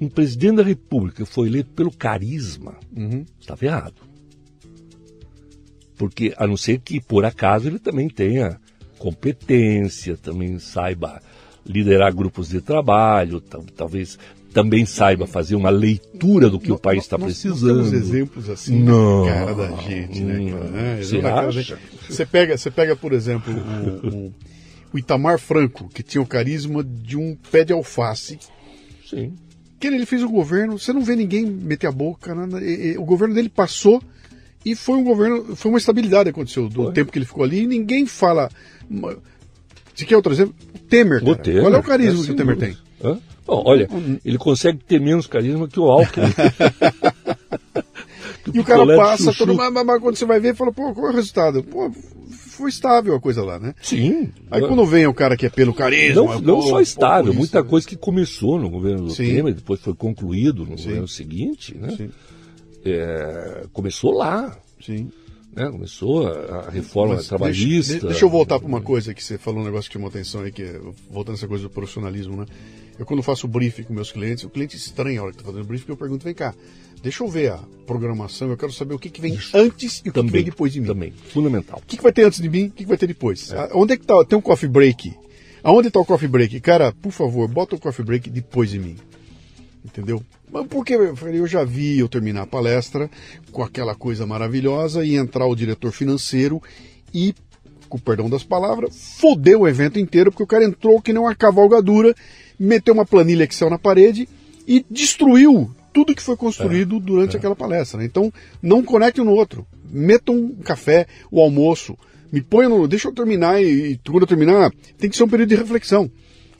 um presidente da República foi eleito pelo carisma, uhum. estava errado. Porque, a não ser que, por acaso, ele também tenha competência, também saiba liderar grupos de trabalho, talvez também saiba fazer uma leitura do que o país está precisando. Nós exemplos assim não, na cara da gente, né, né? Você, acha? você pega, você pega, por exemplo, o, o, o, Itamar Franco, que tinha o carisma de um pé de alface. Sim. Que ele fez o governo, você não vê ninguém meter a boca, e, o governo dele passou e foi um governo, foi uma estabilidade que aconteceu do foi. tempo que ele ficou ali, e ninguém fala. Você quer outro exemplo? O Temer, o Temer Qual é o carisma é que o Temer tem? Hã? Bom, olha, ele consegue ter menos carisma que o Alckmin. e o cara passa, todo, mas, mas, quando você vai ver, fala, pô, qual é o resultado? Pô, foi estável a coisa lá, né? Sim. Aí quando vem o cara que é pelo carisma... Não, não pô, só estável, pô, muita coisa que começou no governo do Sim. Temer, depois foi concluído no Sim. governo seguinte, né? Sim. É, começou lá. Sim. Né? Começou a, reforma Mas trabalhista. Deixa, deixa eu voltar para uma coisa que você falou, um negócio que chamou atenção aí, que é, voltando essa coisa do profissionalismo, né? Eu, quando faço briefing com meus clientes, o cliente estranha a hora que está fazendo briefing, eu pergunto: vem cá, deixa eu ver a programação, eu quero saber o que, que vem Isso. antes e o que, que, vem depois de mim. Também, fundamental. O que, que vai ter antes de mim, o que, que vai ter depois? É. Onde é que tá? Tem um coffee break. Aonde está o coffee break? Cara, por favor, bota o coffee break depois de mim. Entendeu? Porque eu já vi eu terminar a palestra com aquela coisa maravilhosa e entrar o diretor financeiro e, com perdão das palavras, fodeu o evento inteiro, porque o cara entrou que nem uma cavalgadura meteu uma planilha Excel na parede e destruiu tudo que foi construído é, durante é. aquela palestra. Né? Então, não conecte um no outro. Metam um café, o almoço, me ponham no. Deixa eu terminar e, e quando eu terminar, tem que ser um período de reflexão.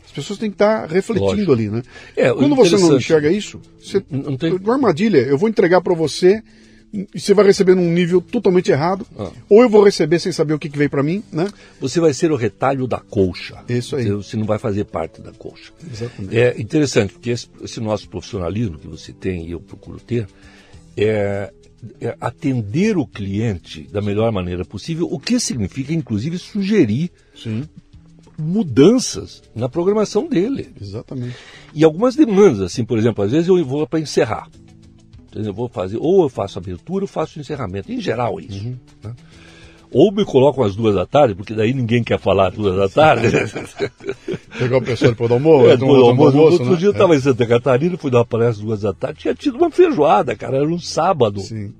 As pessoas têm que estar refletindo Lógico. ali, né? É, Quando você não enxerga isso, você, não tem... uma armadilha, eu vou entregar para você e você vai receber num nível totalmente errado, ah. ou eu vou receber sem saber o que, que veio para mim, né? Você vai ser o retalho da colcha. Isso aí. Você, não vai fazer parte da colcha. Exatamente. É interessante, porque esse, esse nosso profissionalismo que você tem e eu procuro ter, é, é, atender o cliente da melhor maneira possível, o que significa, inclusive, sugerir Sim. Mudanças na programação dele. Exatamente. E algumas demandas, assim, por exemplo, às vezes eu vou para encerrar. Eu vou fazer, ou eu faço abertura ou faço encerramento. Em geral, é isso. Uhum. Né? Ou me colocam às duas da tarde, porque daí ninguém quer falar às duas da tarde. Pegar o pessoal depois do almoço. É, depois do almoço. almoço Outro né? dia eu estava é. em Santa Catarina, fui dar uma palestra às duas da tarde, tinha tido uma feijoada, cara, era um sábado. Sim.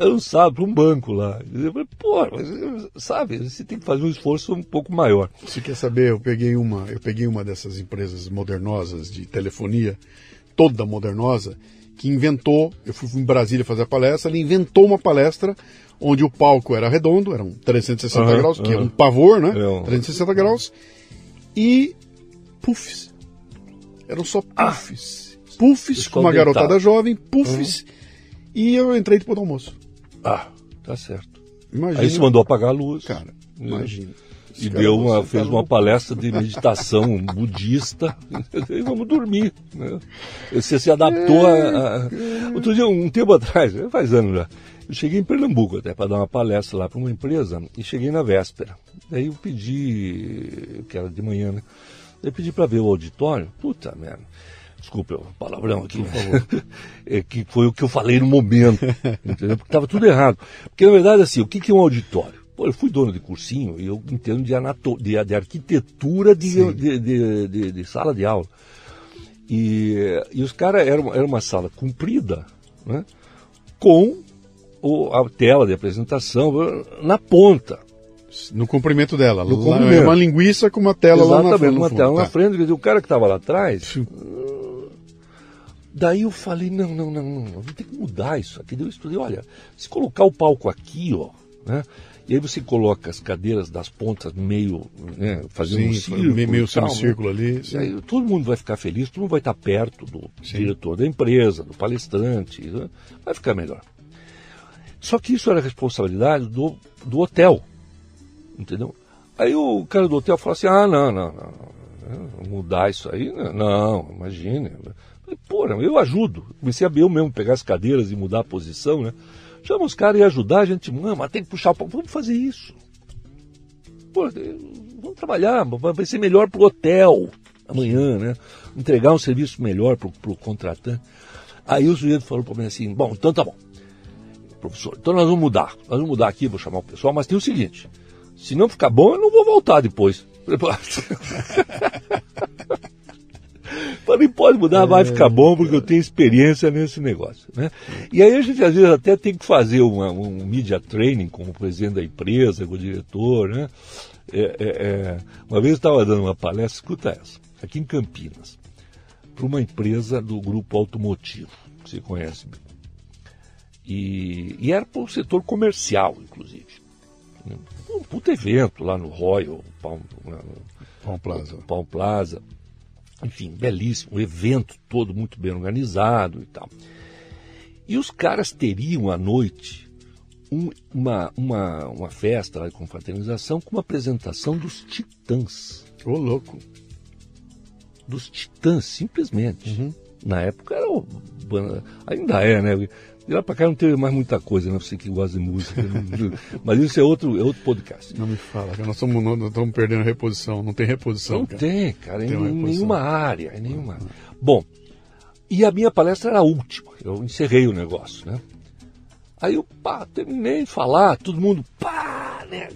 Era um sábado, um banco lá. Eu falei, pô, mas, sabe, você tem que fazer um esforço um pouco maior. Você quer saber, eu peguei uma, eu peguei uma dessas empresas modernosas de telefonia, toda modernosa, que inventou, eu fui em Brasília fazer a palestra, ele inventou uma palestra onde o palco era redondo, eram 360 uhum, graus, que é um pavor, né? É um... 360 graus, e puffs. Eram só ah! puffs. Ah, puffs com uma garotada jovem, puffs, uhum. e eu entrei depois do almoço. Ah, tá certo. Imagina, Aí você mandou apagar a luz. Cara, imagina e deu uma, fez uma palestra de meditação budista e vamos dormir. Né? Você se adaptou a, a, Outro dia, um tempo atrás, faz anos já, eu cheguei em Pernambuco até para dar uma palestra lá para uma empresa e cheguei na véspera. Daí eu pedi, que era de manhã, né? Eu pedi para ver o auditório. Puta merda. Desculpa o palavrão aqui, favor. é que foi o que eu falei no momento, entendeu? Porque estava tudo errado. Porque na verdade, assim, o que, que é um auditório? Pô, eu fui dono de cursinho e eu entendo de, anato, de, de arquitetura de, de, de, de, sala de aula. E, e os caras, era, era uma sala comprida, né? com o, a tela de apresentação na ponta. No comprimento dela. No comprimento. É uma linguiça com uma tela Exatamente, lá na frente. uma tela tá. na frente. O cara que estava lá atrás. Daí eu falei, não, não, não, não, vou ter que mudar isso aqui. Daí eu estudei, olha, se colocar o palco aqui, ó, né? E aí você coloca as cadeiras das pontas meio, né, fazendo sim, um círculo. Meio, meio semicírculo né? ali. E aí todo mundo vai ficar feliz, todo mundo vai estar perto do sim. diretor da empresa, do palestrante, né? vai ficar melhor. Só que isso era responsabilidade do, do hotel, entendeu? Aí o cara do hotel falou assim, ah, não, não, não, mudar isso aí, não, não imagine. Pô, eu ajudo. Comecei a eu mesmo pegar as cadeiras e mudar a posição, né? Chama os caras e ajudar, a gente, mano, tem que puxar o pau. Vamos fazer isso. Pô, vamos trabalhar, vai ser melhor para o hotel amanhã, né? Entregar um serviço melhor para o contratante. Aí o sujeito falou para mim assim, bom, então tá bom. Professor, então nós vamos mudar. Nós vamos mudar aqui, vou chamar o pessoal, mas tem o seguinte. Se não ficar bom, eu não vou voltar depois. Falei, pode mudar, vai ficar bom, porque eu tenho experiência nesse negócio. Né? E aí a gente às vezes até tem que fazer uma, um media training com o presidente da empresa, com o diretor. Né? É, é, é. Uma vez eu estava dando uma palestra, escuta essa, aqui em Campinas, para uma empresa do grupo automotivo, que você conhece bem. E, e era para o setor comercial, inclusive. Um puto evento lá no Royal Palm, Palm Plaza. Palm Plaza enfim, belíssimo, um evento todo muito bem organizado e tal. E os caras teriam à noite um, uma, uma, uma festa de confraternização com uma apresentação dos Titãs. Ô, louco. Dos Titãs, simplesmente. Uhum. Na época era. Ainda é, né? De lá pra cá não teve mais muita coisa, né? Você que gosta de música. Mas isso é outro, é outro podcast. Não me fala, nós estamos, nós estamos perdendo reposição. Não tem reposição. Não cara. tem, cara, tem em nenhuma área. Em nenhuma área. Bom, e a minha palestra era a última. Eu encerrei o negócio, né? Aí eu, pá, terminei de falar, todo mundo, pá, né?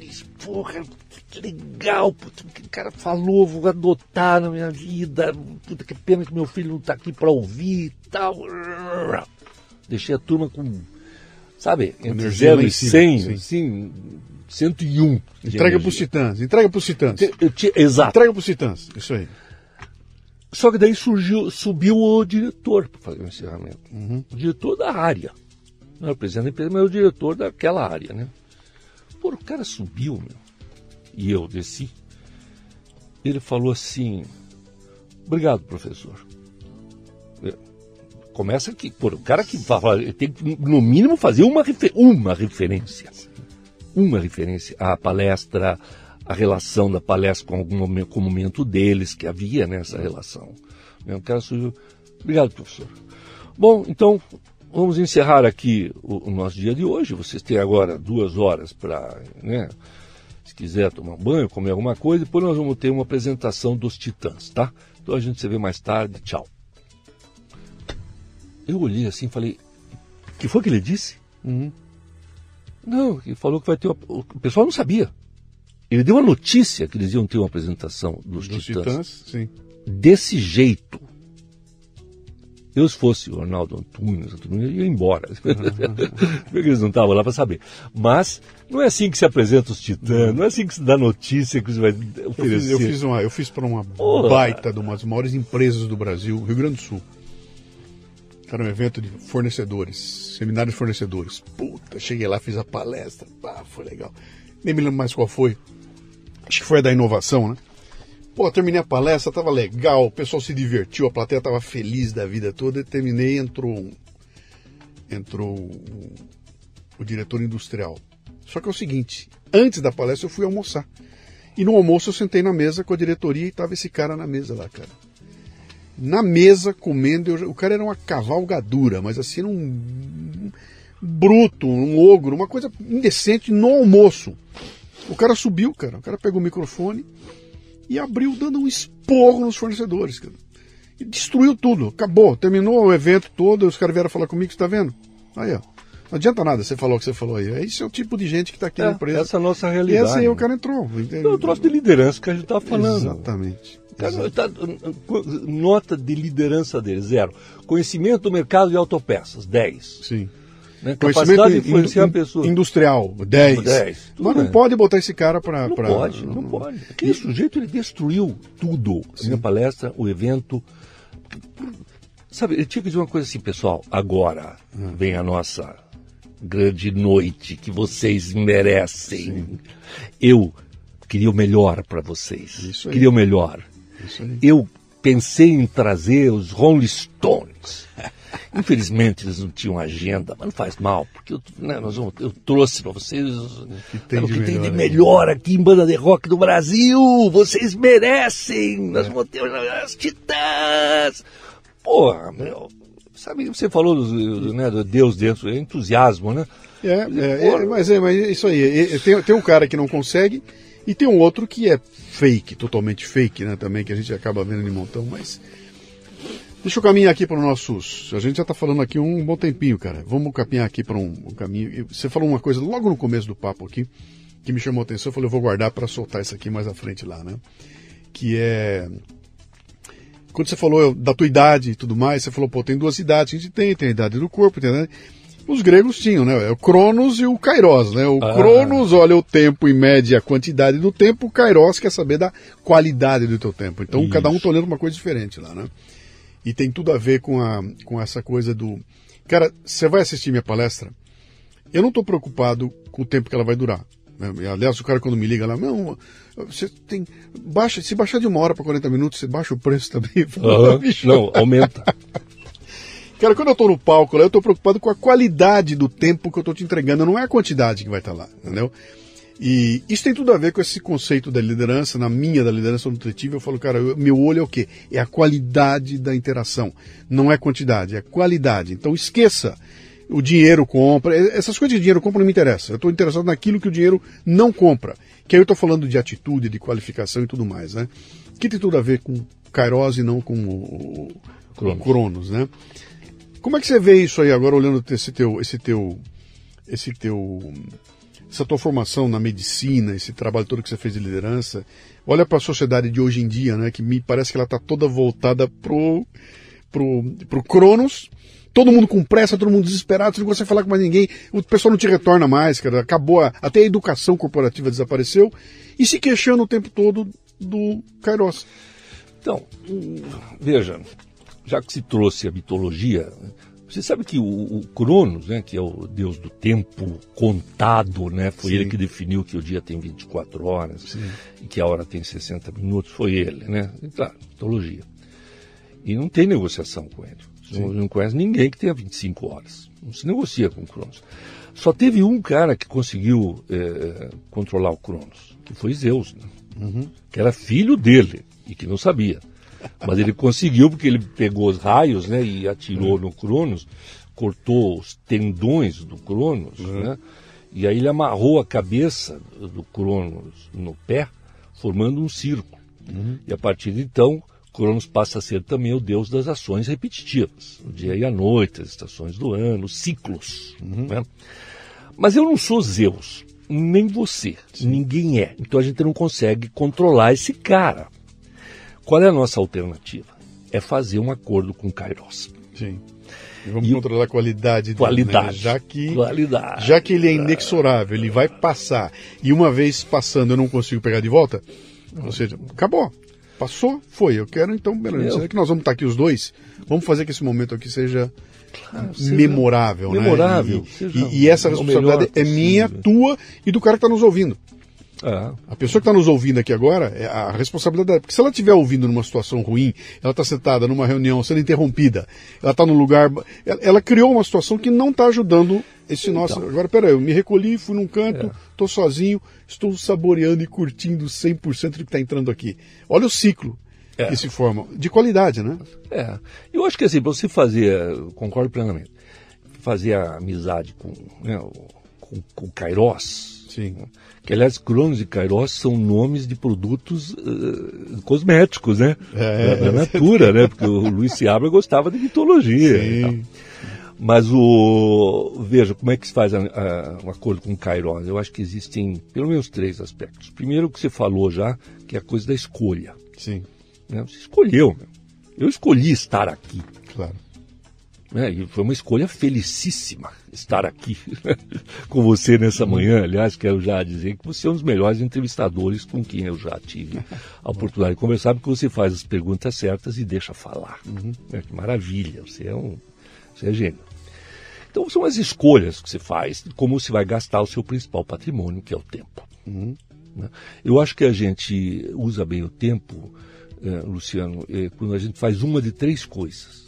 Porra, que legal, puta, que o cara falou, vou adotar na minha vida, puta, que pena que meu filho não tá aqui para ouvir e tal. Deixei a turma com, sabe, entre 0 e 100, assim, 101. Entrega para os titãs, entrega para os titãs. Exato. Entrega para os titãs, isso aí. Só que daí surgiu, subiu o diretor para fazer o encerramento. Uhum. O diretor da área. Não era o presidente da empresa, mas o diretor daquela área, né? Pô, o cara subiu, meu. E eu desci. Ele falou assim: Obrigado, professor começa aqui. Por, o cara que fala, tem que, no mínimo, fazer uma, refer, uma referência. Uma referência à palestra, a relação da palestra com algum com o momento deles, que havia nessa relação. O cara surgiu. Obrigado, professor. Bom, então, vamos encerrar aqui o, o, nosso dia de hoje. Vocês têm agora duas horas para, né, se quiser tomar banho, comer alguma coisa, depois nós vamos ter uma apresentação dos Titãs, tá? Então a gente se vê mais tarde. Tchau. Eu olhei assim e falei, o que foi que ele disse? Uhum. Não, ele falou que vai ter uma... O pessoal não sabia. Ele deu a notícia que eles iam ter uma apresentação dos, dos Titãs. Titãs sim. Desse jeito. Eu, se fosse o Arnaldo Antunes, Antunes ia embora. Uhum. Porque eles não estavam lá para saber. Mas não é assim que se apresenta os titãs, não é assim que se dá notícia que você vai oferecer. Eu fiz, eu fiz, uma, eu fiz para uma Porra. baita de umas maiores empresas do Brasil, Rio Grande do Sul. Era um evento de fornecedores, seminário de fornecedores. Puta, cheguei lá, fiz a palestra, pá, foi legal. Nem me lembro mais qual foi. Acho que foi a da inovação, né? Pô, terminei a palestra, tava legal, o pessoal se divertiu, a plateia tava feliz da vida toda. E terminei, entrou entrou o, o diretor industrial. Só que é o seguinte, antes da palestra eu fui almoçar. E no almoço eu sentei na mesa com a diretoria e tava esse cara na mesa lá, cara na mesa comendo. Eu, o cara era uma cavalgadura, mas assim, um, um bruto, um ogro, uma coisa indecente no almoço. O cara subiu, cara. O cara pegou o microfone e abriu dando um esporro nos fornecedores, cara. E destruiu tudo. Acabou. Terminou o evento todo. Os caras vieram falar comigo, você tá vendo? Aí, ó. Não adianta nada você falou o que você falou aí. Esse é o tipo de gente que está aqui é, na empresa. Essa é a nossa realidade. E esse aí o cara entrou. É o troço de liderança que a gente estava falando. Exatamente. Tá, nota de liderança dele, zero. Conhecimento do mercado de autopeças, 10. Sim. Né? Capacidade de influenciar a pessoa. Industrial, 10. 10 Mas não pode botar esse cara para. Não pra... pode, não, não pode. Aquele e... sujeito ele destruiu tudo. A minha palestra, o evento. Sabe, eu tinha que dizer uma coisa assim, pessoal. Agora hum. vem a nossa grande noite que vocês merecem. Sim. Eu queria o melhor para vocês. Queria o melhor. Eu pensei em trazer os Rolling Stones. Infelizmente eles não tinham agenda, mas não faz mal, porque eu, né, nós vamos, eu trouxe para vocês o que, tem, o que de, tem melhor de melhor aqui em banda de rock do Brasil. Vocês merecem. É. Nós vamos ter as titãs. Porra, meu. Sabe, você falou do, né, do Deus dentro, é entusiasmo, né? É, é, é, mas é, mas isso aí. Tem, tem um cara que não consegue e tem um outro que é fake, totalmente fake, né? Também, que a gente acaba vendo de montão, mas. Deixa eu caminhar aqui para os nossos. A gente já está falando aqui um bom tempinho, cara. Vamos caminhar aqui para um, um, caminho. Você falou uma coisa logo no começo do papo aqui, que me chamou a atenção. Eu falei, eu vou guardar para soltar isso aqui mais à frente lá, né? Que é quando você falou da tua idade e tudo mais, você falou, pô, tem duas idades, a gente tem, tem a idade do corpo, tem. Os gregos tinham, né? É o Cronos e o Kairos, né? O ah. Cronos olha o tempo e mede a quantidade do tempo, o Kairos quer saber da qualidade do teu tempo. Então Isso. cada um tá olhando uma coisa diferente lá, né? E tem tudo a ver com, a, com essa coisa do. Cara, você vai assistir minha palestra? Eu não estou preocupado com o tempo que ela vai durar. Né? Aliás, o cara quando me liga lá, não, você tem. Baixa, se baixar de uma hora para 40 minutos, você baixa o preço também. Uhum. Não, aumenta. Cara, quando eu estou no palco lá, eu estou preocupado com a qualidade do tempo que eu estou te entregando, não é a quantidade que vai estar tá lá, entendeu? E isso tem tudo a ver com esse conceito da liderança, na minha da liderança nutritiva, eu falo, cara, eu, meu olho é o quê? É a qualidade da interação, não é quantidade, é qualidade. Então esqueça o dinheiro compra, essas coisas de dinheiro compra não me interessam. Eu estou interessado naquilo que o dinheiro não compra. Que aí eu estou falando de atitude, de qualificação e tudo mais, né? Que tem tudo a ver com Kairos e não com o, Cronos. Cronos, né? Como é que você vê isso aí agora olhando esse teu, esse teu, esse teu, essa tua formação na medicina, esse trabalho todo que você fez de liderança? Olha para a sociedade de hoje em dia, né? Que me parece que ela está toda voltada pro, pro, pro Cronos. Todo mundo com pressa, todo mundo desesperado, não consegue falar com mais ninguém, o pessoal não te retorna mais, cara. Acabou, a, até a educação corporativa desapareceu. E se queixando o tempo todo do Kairos. Então, veja, já que se trouxe a mitologia, você sabe que o, o, Cronos, né, que é o deus do tempo contado, né, foi Sim. ele que definiu que o dia tem 24 horas Sim. e que a hora tem 60 minutos, foi ele, né? Claro, mitologia. E não tem negociação com ele. Não, não conhece ninguém que tenha 25 horas. Não se negocia com o Cronos. Só teve um cara que conseguiu é, controlar o Cronos, que foi Zeus, né? uhum. que era filho dele e que não sabia. Mas ele conseguiu porque ele pegou os raios né, e atirou uhum. no Cronos, cortou os tendões do Cronos, uhum. né, e aí ele amarrou a cabeça do Cronos no pé, formando um círculo. Uhum. E a partir de então, Cronos passa a ser também o deus das ações repetitivas, o dia e a noite, as estações do ano, os ciclos. Uhum. Né? Mas eu não sou Zeus, nem você, Sim. ninguém é. Então a gente não consegue controlar esse cara. Qual é a nossa alternativa? É fazer um acordo com Kairos. Sim. E vamos e controlar a qualidade dele, qualidade, né? já que qualidade. já que ele é inexorável, ele vai passar e uma vez passando eu não consigo pegar de volta, ou seja, acabou. Passou, foi. Eu quero então, beleza. É que nós vamos estar aqui os dois. Vamos fazer que esse momento aqui seja Claro, memorável, memorável, né? E, e, e essa responsabilidade é minha, tua e do cara que está nos ouvindo. É. A pessoa que está nos ouvindo aqui agora, é a responsabilidade. Porque se ela estiver ouvindo numa situação ruim, ela está sentada numa reunião, sendo interrompida, ela está num lugar. Ela, ela, criou uma situação que não está ajudando esse então. nosso. Agora, peraí, eu me recolhi, fui num canto, estou é. sozinho, estou saboreando e curtindo 100% do que está entrando aqui. Olha o ciclo. É. que se forma, de qualidade, né? É. Eu acho que assim, você fazer, concordo plenamente, fazer a amizade com, né, com, com o Kairos, Sim. Que, aliás, Cronos e Kairos são nomes de produtos uh, cosméticos, né? É, da, da Natura, né? Porque o Luiz Seabra gostava de mitologia. Sim. Mas o. Veja, como é que se faz a, a, um acordo com Kairos? Eu acho que existem pelo menos três aspectos. Primeiro, o que você falou já, que é a coisa da escolha. Sim. Né? Você escolheu. Eu escolhi estar aqui. Claro. É, e foi uma escolha felicíssima estar aqui com você nessa manhã. Aliás, quero já dizer que você é um dos melhores entrevistadores com quem eu já tive a oportunidade de conversar, porque você faz as perguntas certas e deixa falar. Uhum. É, que maravilha, você é um você é gênio. Então são as escolhas que você faz, como você vai gastar o seu principal patrimônio, que é o tempo. Uhum. Né? Eu acho que a gente usa bem o tempo, eh, Luciano, eh, quando a gente faz uma de três coisas.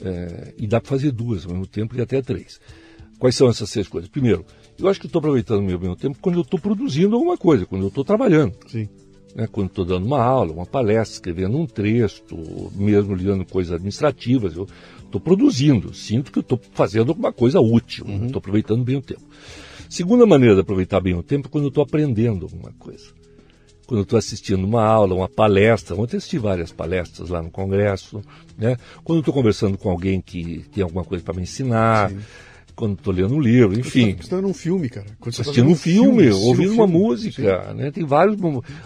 É, e dá para fazer duas ao mesmo tempo e até três. Quais são essas seis coisas? Primeiro, eu acho que estou aproveitando o meu tempo quando eu estou produzindo alguma coisa, quando eu estou trabalhando. Sim. Né, quando estou dando uma aula, uma palestra, escrevendo um texto, mesmo lidando com coisas administrativas, eu estou produzindo, sinto que estou fazendo alguma coisa útil, estou uhum. aproveitando bem o tempo. Segunda maneira de aproveitar bem o tempo é quando eu estou aprendendo alguma coisa quando eu estou assistindo uma aula, uma palestra, ontem assisti várias palestras lá no Congresso, né? quando eu estou conversando com alguém que tem alguma coisa para me ensinar, quando estou lendo um livro, enfim. Você está num filme, cara. Quando você assistindo um filme, filme ouvindo uma música, né? Tem várias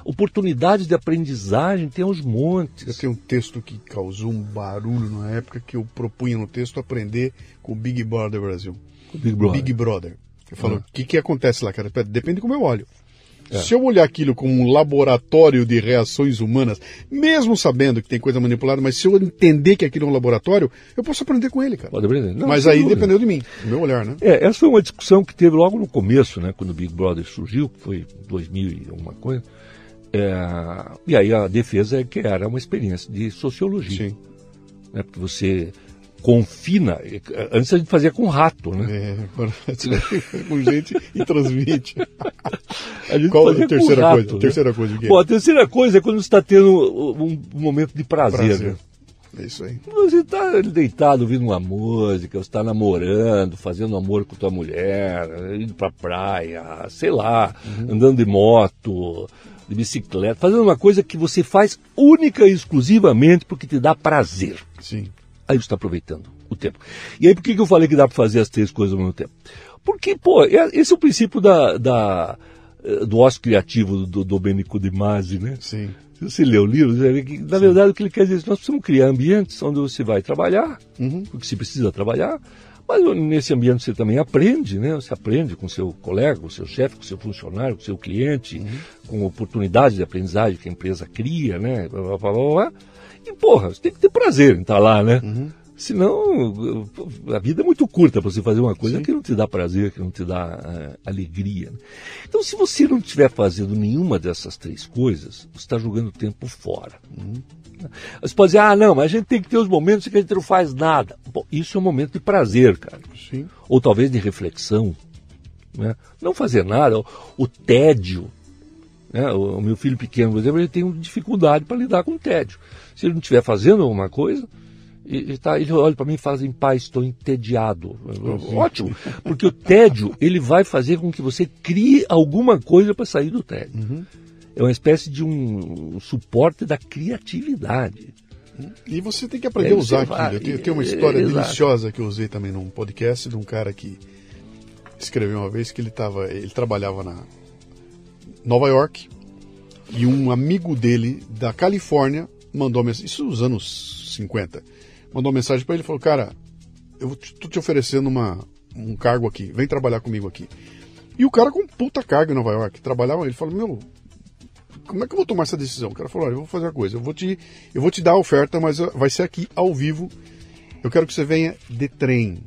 oportunidades de aprendizagem, tem uns montes. Eu tenho um texto que causou um barulho na época que eu propunha no texto aprender com o Big Brother Brasil. O Big Brother. Big Brother. Eu falo, o ah. que, que acontece lá, cara? Depende de como eu olho. É. Se eu olhar aquilo como um laboratório de reações humanas, mesmo sabendo que tem coisa manipulada, mas se eu entender que aquilo é um laboratório, eu posso aprender com ele, cara. Pode aprender. Não, mas aí dúvida. dependeu de mim, do meu olhar, né? É, essa foi uma discussão que teve logo no começo, né? Quando o Big Brother surgiu, que foi 2000 e alguma coisa. É, e aí a defesa é que era uma experiência de sociologia. Sim. Né, porque você confina. Antes a gente fazia com rato, né? É, agora com gente e transmite. Qual a terceira rato, coisa? Né? Terceira coisa Bom, a terceira coisa é quando você está tendo um, um, momento de prazer. prazer. Né? É isso aí. Você está deitado ouvindo uma música, você está namorando, fazendo amor com tua mulher, indo pra praia, sei lá, uhum. andando de moto, de bicicleta, fazendo uma coisa que você faz única e exclusivamente porque te dá prazer. Sim. Aí você está aproveitando o tempo. E aí por que, que eu falei que dá para fazer as três coisas ao mesmo tempo? Porque, pô, é, esse é o princípio da, da eh, do ócio criativo do Domenico De Masi, né? Sim. Se você lê o livro, na Sim. verdade, o que ele quer dizer é que nós precisamos criar ambientes onde você vai trabalhar, uhum. porque se precisa trabalhar, mas nesse ambiente você também aprende, né? Você aprende com seu colega, com seu chefe, com seu funcionário, com seu cliente, uhum. com oportunidades de aprendizagem que a empresa cria, né? Blá, blá, blá, e, porra, você tem que ter prazer em estar lá, né? Uhum. Senão, a vida é muito curta para você fazer uma coisa Sim. que não te dá prazer, que não te dá uh, alegria. Então, se você não estiver fazendo nenhuma dessas três coisas, você está jogando tempo fora. Uhum. Você pode dizer, ah, não, mas a gente tem que ter os momentos em que a gente não faz nada. Bom, isso é um momento de prazer, cara. Sim. Ou talvez de reflexão. Né? Não fazer nada, o tédio. Né? O, o, meu filho pequeno, por exemplo, ele tem dificuldade para lidar com o tédio. Se ele não estiver fazendo alguma coisa, ele, tá, ele olha para mim e fala assim, pai, estou entediado. Uhum. Ótimo, porque o tédio ele vai fazer com que você crie alguma coisa para sair do tédio. Uhum. É uma espécie de um, suporte da criatividade. E você tem que aprender a usar aquilo. Eu tenho, eu tenho uma história é, deliciosa que eu usei também num podcast de um cara que escreveu uma vez que ele, tava, ele trabalhava na Nova York e um amigo dele da Califórnia mandou mensagem, isso nos anos 50, mandou mensagem para ele e falou: Cara, eu estou te oferecendo uma, um cargo aqui, vem trabalhar comigo aqui. E o cara com puta carga em Nova York, trabalhava, ele falou: Meu, como é que eu vou tomar essa decisão? O cara falou: Olha, eu vou fazer uma coisa, eu vou te, eu vou te dar a oferta, mas vai ser aqui ao vivo. Eu quero que você venha de trem.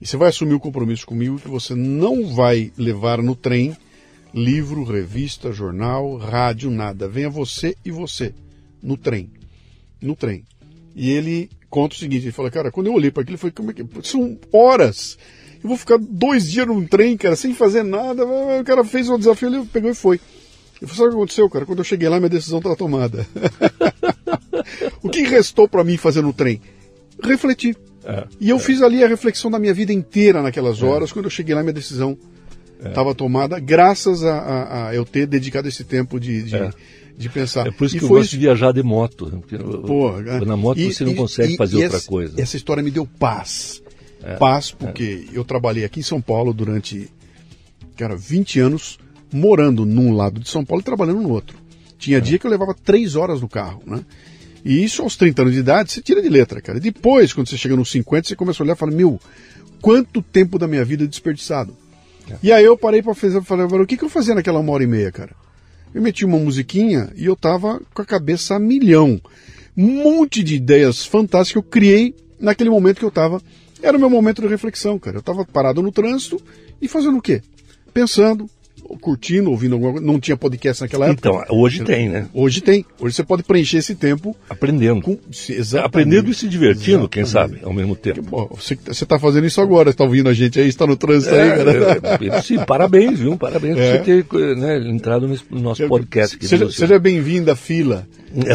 E você vai assumir o compromisso comigo que você não vai levar no trem livro, revista, jornal, rádio, nada. Venha você e você no trem. No trem. E ele conta o seguinte: ele fala, cara, quando eu olhei para aquilo, eu falei, como é que. São horas! Eu vou ficar dois dias num trem, cara, sem fazer nada. O cara fez o desafio, ele pegou e foi. Eu falei, sabe o que aconteceu, cara? Quando eu cheguei lá, minha decisão estava tomada. o que restou para mim fazer no trem? Refletir. É, e eu é. fiz ali a reflexão da minha vida inteira naquelas é. horas. É. Quando eu cheguei lá, minha decisão estava é. tomada, graças a, a, a, eu ter dedicado esse tempo de, de é de pensar. É por isso e que eu gosto de viajar de moto. Né? Porque Pô, na moto e, você não consegue e, fazer outra essa, coisa. Essa história me deu paz. É, paz, porque é. eu trabalhei aqui em São Paulo durante, cara, 20 anos, morando num lado de São Paulo e trabalhando no outro. Tinha é. dia que eu levava três horas no carro, né? E isso aos 30 anos de idade, você tira de letra, cara. Depois, quando você chega nos 50, você começa a olhar e fala, meu, quanto tempo da minha vida desperdiçado. E aí eu parei para fazer, falei, o que, que eu fazia naquela uma hora e meia, cara? Eu meti uma musiquinha e eu tava com a cabeça a milhão. Um monte de ideias fantásticas que eu criei naquele momento que eu tava. Era o meu momento de reflexão, cara. Eu tava parado no trânsito e fazendo o quê? Pensando, curtindo, ouvindo alguma coisa. Não tinha podcast naquela época. Então, hoje tem, né? Hoje tem. Hoje você pode preencher esse tempo. Aprendendo. Com... Aprendendo e se divertindo, Exatamente. quem sabe, ao mesmo tempo. Bom, você está fazendo isso agora, está ouvindo a gente aí, está no trânsito é, aí, cara. É, sim, parabéns, viu? Parabéns é. por você ter né, entrado no nosso podcast. Seja, seja bem-vindo à fila.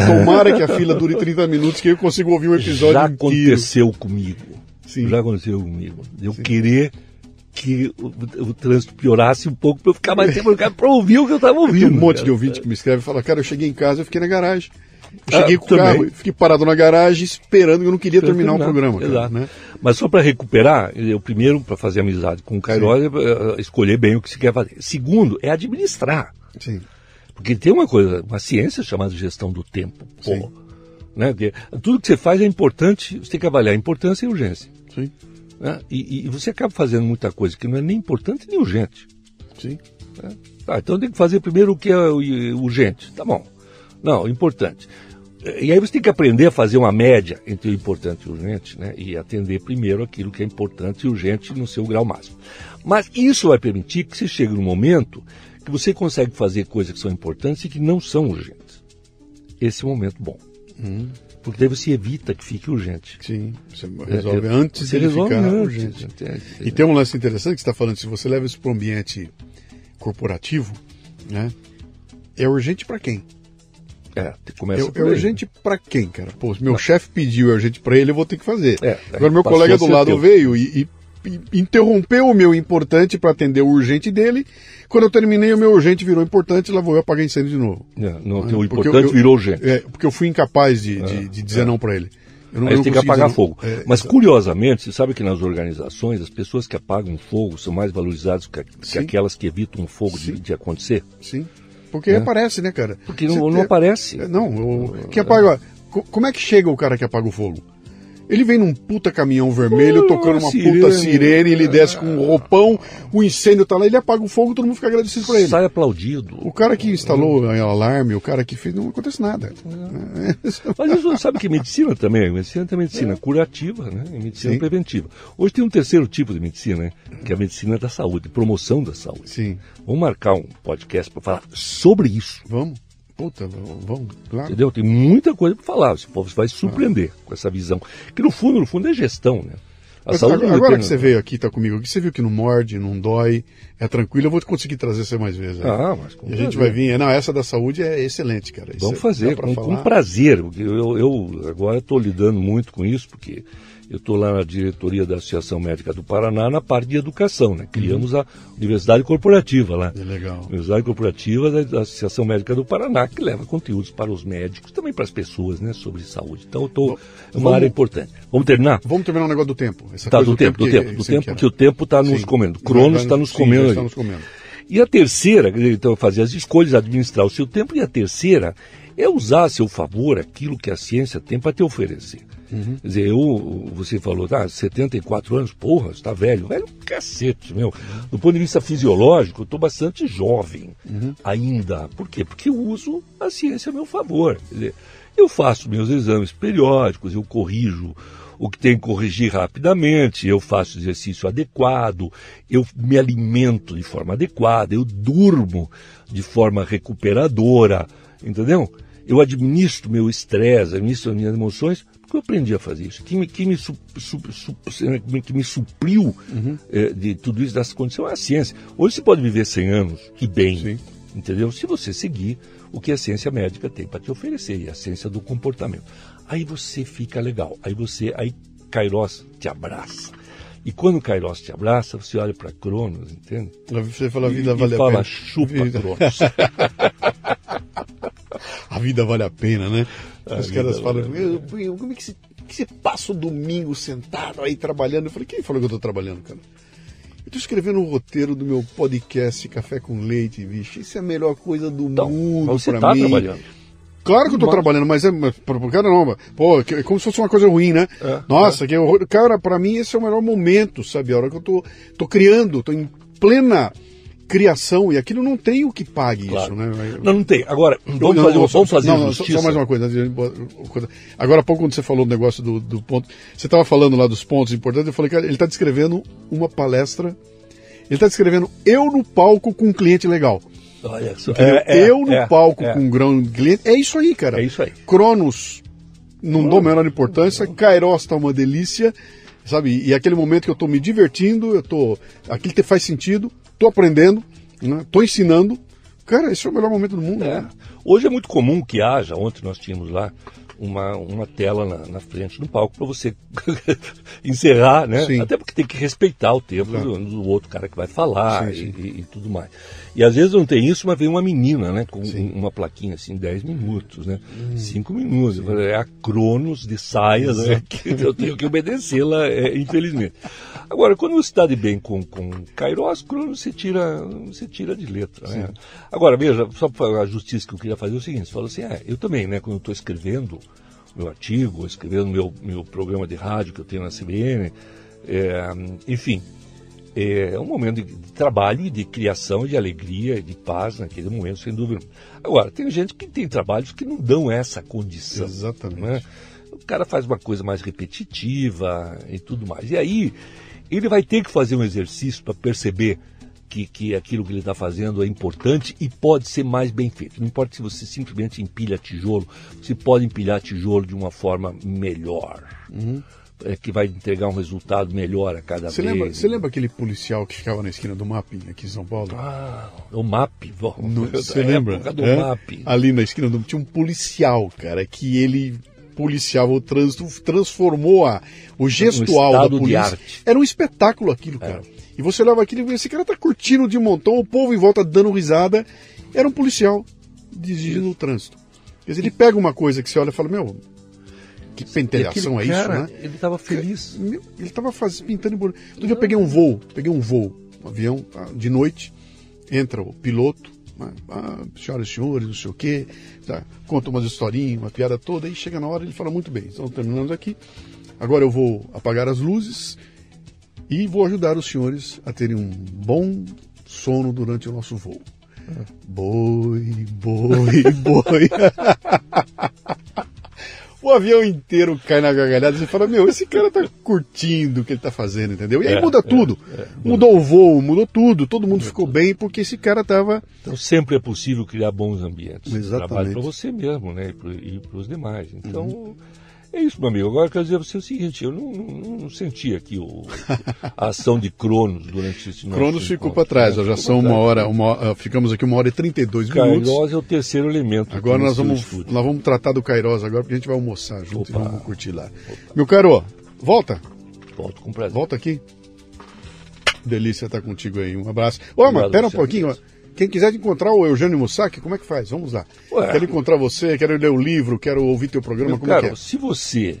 Tomara que a fila dure 30 minutos, que eu consigo ouvir um episódio Já aconteceu comigo. Sim. Já aconteceu comigo. Eu Sim. querer que o, o, trânsito piorasse um pouco para eu ficar mais tempo no carro para ouvir o que eu estava ouvindo. Tem um monte cara. de ouvinte que me escreve e fala, cara, eu cheguei em casa, eu fiquei na garagem. Eu cheguei ah, com o carro, fiquei parado na garagem esperando, eu não queria terminar, terminar, o programa. Cara, Exato. Né? Mas só para recuperar, eu primeiro, para fazer amizade com o Cairo, é escolher bem o que se quer fazer. Segundo, é administrar. Sim. Porque tem uma coisa, uma ciência chamada gestão do tempo. Pô, né? Porque tudo que você faz é importante, você tem que avaliar a importância e a urgência. Sim. Né? E, e, você acaba fazendo muita coisa que não é nem importante nem urgente. Sim. Né? Ah, então tem que fazer primeiro o que é urgente. Tá bom. Não, importante. E aí você tem que aprender a fazer uma média entre o importante e o urgente, né? E atender primeiro aquilo que é importante e urgente no seu grau máximo. Mas isso vai permitir que você chegue no momento que você consegue fazer coisas que são importantes e que não são urgentes. Esse é o momento bom. Hum. Porque daí você evita que fique urgente. Sim, você resolve é, antes você de resolve ficar antes, urgente. E tem um lance interessante que você está falando, se você leva isso para o ambiente corporativo, né? É urgente para quem? É, começa é, é urgente para quem, cara? Pô, meu chefe pediu é urgente para ele, eu vou ter que fazer. É, Agora meu colega do lado veio e, e interrompeu o meu importante para atender o urgente dele. Quando eu terminei, o meu urgente virou importante, lá vou eu apagar incêndio de novo. É, não, o importante eu, virou urgente. É, porque eu fui incapaz de, de, é, de dizer é. não para ele. Eu não, Aí tem que apagar fogo. É, Mas curiosamente, você sabe que nas organizações, as pessoas que apagam fogo são mais valorizadas que, que aquelas que evitam o fogo de, de, acontecer? Sim. Porque é. aparece, né, cara? Porque não, não aparece. Não, o, que apaga. Como é que chega o cara que apaga o fogo? Ele vem num puta caminhão vermelho, uh, tocando uma sirene, puta sirene, ele desce com um roupão, o incêndio tá lá, ele apaga o fogo, todo mundo fica agradecido por ele. Sai aplaudido. O cara que instalou o alarme, o cara que fez, não acontece nada. É. Mas isso sabe que medicina também, medicina tem medicina é. curativa, né? E medicina Sim. preventiva. Hoje tem um terceiro tipo de medicina, né? Que é a medicina da saúde, promoção da saúde. Sim. Vamos marcar um podcast para falar sobre isso. Vamos. Puta, vamos, claro. Entendeu? Tem muita coisa para falar. Você vai se surpreender ah. com essa visão. Que no fundo, no fundo é gestão, né? A Mas, agora, agora que você veio aqui, tá comigo aqui, você viu que não morde, não dói, é tranquilo, eu vou conseguir trazer você mais vezes. Né? Ah, mas com E a gente vai vir. Não, essa da saúde é excelente, cara. Isso Vamos fazer, com, com, prazer. Eu, eu agora estou lidando muito com isso, porque eu estou lá na diretoria da Associação Médica do Paraná na parte de educação, né? Criamos uhum. a Universidade Corporativa lá. É legal. Universidade Corporativa da Associação Médica do Paraná, que leva conteúdos para os médicos, também para as pessoas, né? Sobre saúde. Então, eu estou é uma área importante. Vamos terminar? Vamos terminar o negócio do tempo. Essa tá, do, do tempo, do tempo, do tempo, porque o tempo está nos comendo. Cronos está nos comendo. Está nos comendo. E a terceira, então, fazer as escolhas, administrar o seu tempo. E a terceira é usar a seu favor aquilo que a ciência tem para te oferecer. Uhum. Quer dizer, eu, você falou, ah, 74 anos, porra, está velho. Velho cacete, meu. Do ponto de vista fisiológico, eu estou bastante jovem uhum. ainda. Por quê? Porque eu uso a ciência a meu favor. Quer dizer, eu faço meus exames periódicos, eu corrijo o que tem que corrigir rapidamente, eu faço exercício adequado, eu me alimento de forma adequada, eu durmo de forma recuperadora, entendeu? Eu administro meu estresse, administro as minhas emoções porque eu aprendi a fazer isso. Que me, que me, su, su, su, que me supriu uhum. é, de tudo isso, dessa condição, é a ciência. Hoje você pode viver 100 anos e bem, Sim. entendeu? Se você seguir o que a ciência médica tem para te oferecer, e a ciência do comportamento. Aí você fica legal, aí você, aí Kairos te abraça. E quando o Kairos te abraça, você olha para Cronos, entende? Você fala, a vida e, vale e fala, a pena. chupa vida. Cronos. a vida vale a pena, né? Os caras falam, vale como é que você, que você passa o domingo sentado aí trabalhando? Eu falei, quem falou que eu tô trabalhando, cara? Eu tô escrevendo um roteiro do meu podcast Café com Leite, bicho. Isso é a melhor coisa do então, mundo você pra tá mim. trabalhando. Claro que eu tô mas... trabalhando, mas é pro cara não. Pô, é como se fosse uma coisa ruim, né? É, Nossa, é. que cara, para mim esse é o melhor momento, sabe? A hora que eu tô, tô criando, tô em plena criação e aquilo não tem o que pague claro. isso, né? Não, não tem. Agora, vamos não, fazer, não, vamos fazer não, só, mais uma coisa, Agora há pouco quando você falou do negócio do, do ponto, você estava falando lá dos pontos importantes, eu falei que ele está descrevendo uma palestra, ele está descrevendo eu no palco com um cliente legal. Olha só. É, é, eu no é, palco é. com um grão cliente, é isso aí, cara. É isso aí. Cronos, não dou menor importância, Kairos está uma delícia, sabe? E aquele momento que eu estou me divertindo, eu tô, aquilo faz sentido, estou aprendendo, estou né? ensinando. Cara, esse é o melhor momento do mundo. É. Né? Hoje é muito comum que haja, ontem nós tínhamos lá uma, uma tela na, na frente do palco para você encerrar, né? Sim. Até porque tem que respeitar o tempo do, do outro cara que vai falar Sim, e, sim. e- e tudo mais. E às vezes não tem isso, mas vem uma menina, né? Com Sim. Hum. uma plaquinha assim, 10 minutos, né? 5 minutos. É a Cronos de saias, né? Que eu tenho que obedecê-la, é, infelizmente. Agora, quando você está de bem com, com Kairos, Cronos você tira, você tira de letra, né? Agora, veja, só para a justiça que eu queria fazer é o seguinte, você falou assim, ah, eu também, né? Quando eu estou escrevendo meu artigo, escrevendo meu, meu programa de rádio que eu tenho na CBN, é, enfim, é um momento de trabalho, de criação, de alegria, de paz naquele momento, sem dúvida. Agora, tem gente que tem trabalhos que não dão essa condição. Exatamente. né? O cara faz uma coisa mais repetitiva e tudo mais. E aí, ele vai ter que fazer um exercício para perceber que, que aquilo que ele está fazendo é importante e pode ser mais bem feito. Não importa se você simplesmente empilha tijolo, você pode empilhar tijolo de uma forma melhor. É, que vai entregar um resultado melhor a cada Você vez. lembra, você lembra aquele policial que ficava na esquina do MAP aqui em São Paulo? Ah, o MAP. Da Você lembra? É? MAP. Ali na esquina do tinha um policial, cara, que ele policiava o trânsito, transformou a, o gestual da estado de polícia. Era um espetáculo aquilo, cara. E você olhava aquilo e esse cara tá curtindo de montão, o povo em volta dando risada. Era um policial dirigindo o trânsito. Quer dizer, ele pega uma coisa que você olha e fala, meu, que E pentelhação é isso, cara, né? Ele estava feliz. Ele estava pintando por. Outro dia eu peguei um voo, peguei um voo, um avião, tá, de noite, entra o piloto, né, ah, senhoras e senhores, não sei o quê, tá, conta umas historinhas, uma piada toda, aí chega na hora ele fala muito bem, estamos terminando aqui, agora eu vou apagar as luzes e vou ajudar os senhores a terem um bom sono durante o nosso voo. Boi, boi, boi. O avião inteiro cai na gargalhada e você fala, meu, esse cara tá curtindo o que ele tá fazendo, entendeu? E aí É, muda tudo. Mudou o voo, mudou tudo, todo mundo ficou bem porque esse cara tava. Então sempre é possível criar bons ambientes. Exatamente. Trabalho para você mesmo, né? E para os demais. Então é isso, meu amigo. Agora eu quero dizer a você o seguinte: eu não, não- não senti aqui o- a ação de Cronos durante esse nosso Cronos ficou para trás, né? ó, já são uma trás. hora, uma, ficamos aqui uma hora e 32 minutos. Kairos é o terceiro elemento. Agora nós vamos, estúdio. nós vamos tratar do Kairos agora, porque a gente vai almoçar junto Opa. e vamos curtir lá. Meu caro, volta, Volto com prazer. volta aqui. Delícia estar contigo aí, um abraço. Ô, mas Obrigado, pera um pouquinho, ó. Quem quiser encontrar o Eugênio Mussac, como é que faz? Vamos lá. Ué. Quero encontrar você, quero ler o livro, quero ouvir teu programa, Meu como é que é? se você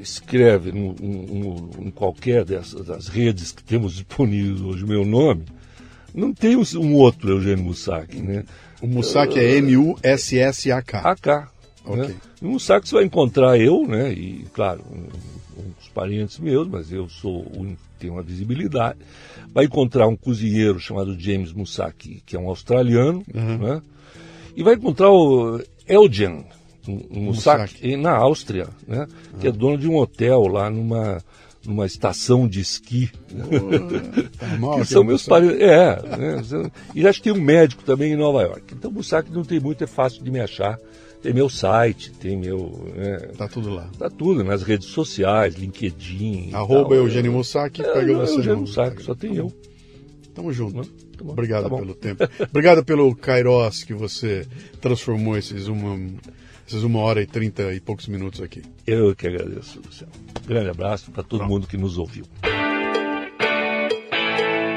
escreve no- no- em qualquer dessas das redes que temos disponíveis hoje o meu nome, não tem um, outro Eugênio Mussac, né? O Mussac é M-U-S-S-A-K. AK. Né? No Mussac você vai encontrar eu, né? E, claro, parentes meus, mas eu sou o único que tem uma visibilidade. Vai encontrar um cozinheiro chamado James Mussac, que é um australiano, né? E vai encontrar o Elgen um, em- na Áustria, né? Que é dono de um hotel lá numa, numa estação de esqui. Mal, que são meus parentes. É, né? E acho que tem um médico também em Nova York. Então, Mussac não tem muito, é fácil de me achar. Tem meu site, tem meu. né, Tá tudo lá. Tá tudo nas redes sociais, LinkedIn. Arroba tal. Eugênio Mussac, É, pega você. Eugênio Mussac, só tem eu. Tamo junto. Né? Tá bom, Obrigado tá pelo tempo. Obrigado pelo Kairos que você transformou esses uma, esses uma hora e trinta e poucos minutos aqui. Eu que agradeço, Luciano. Grande abraço para todo mundo que nos ouviu.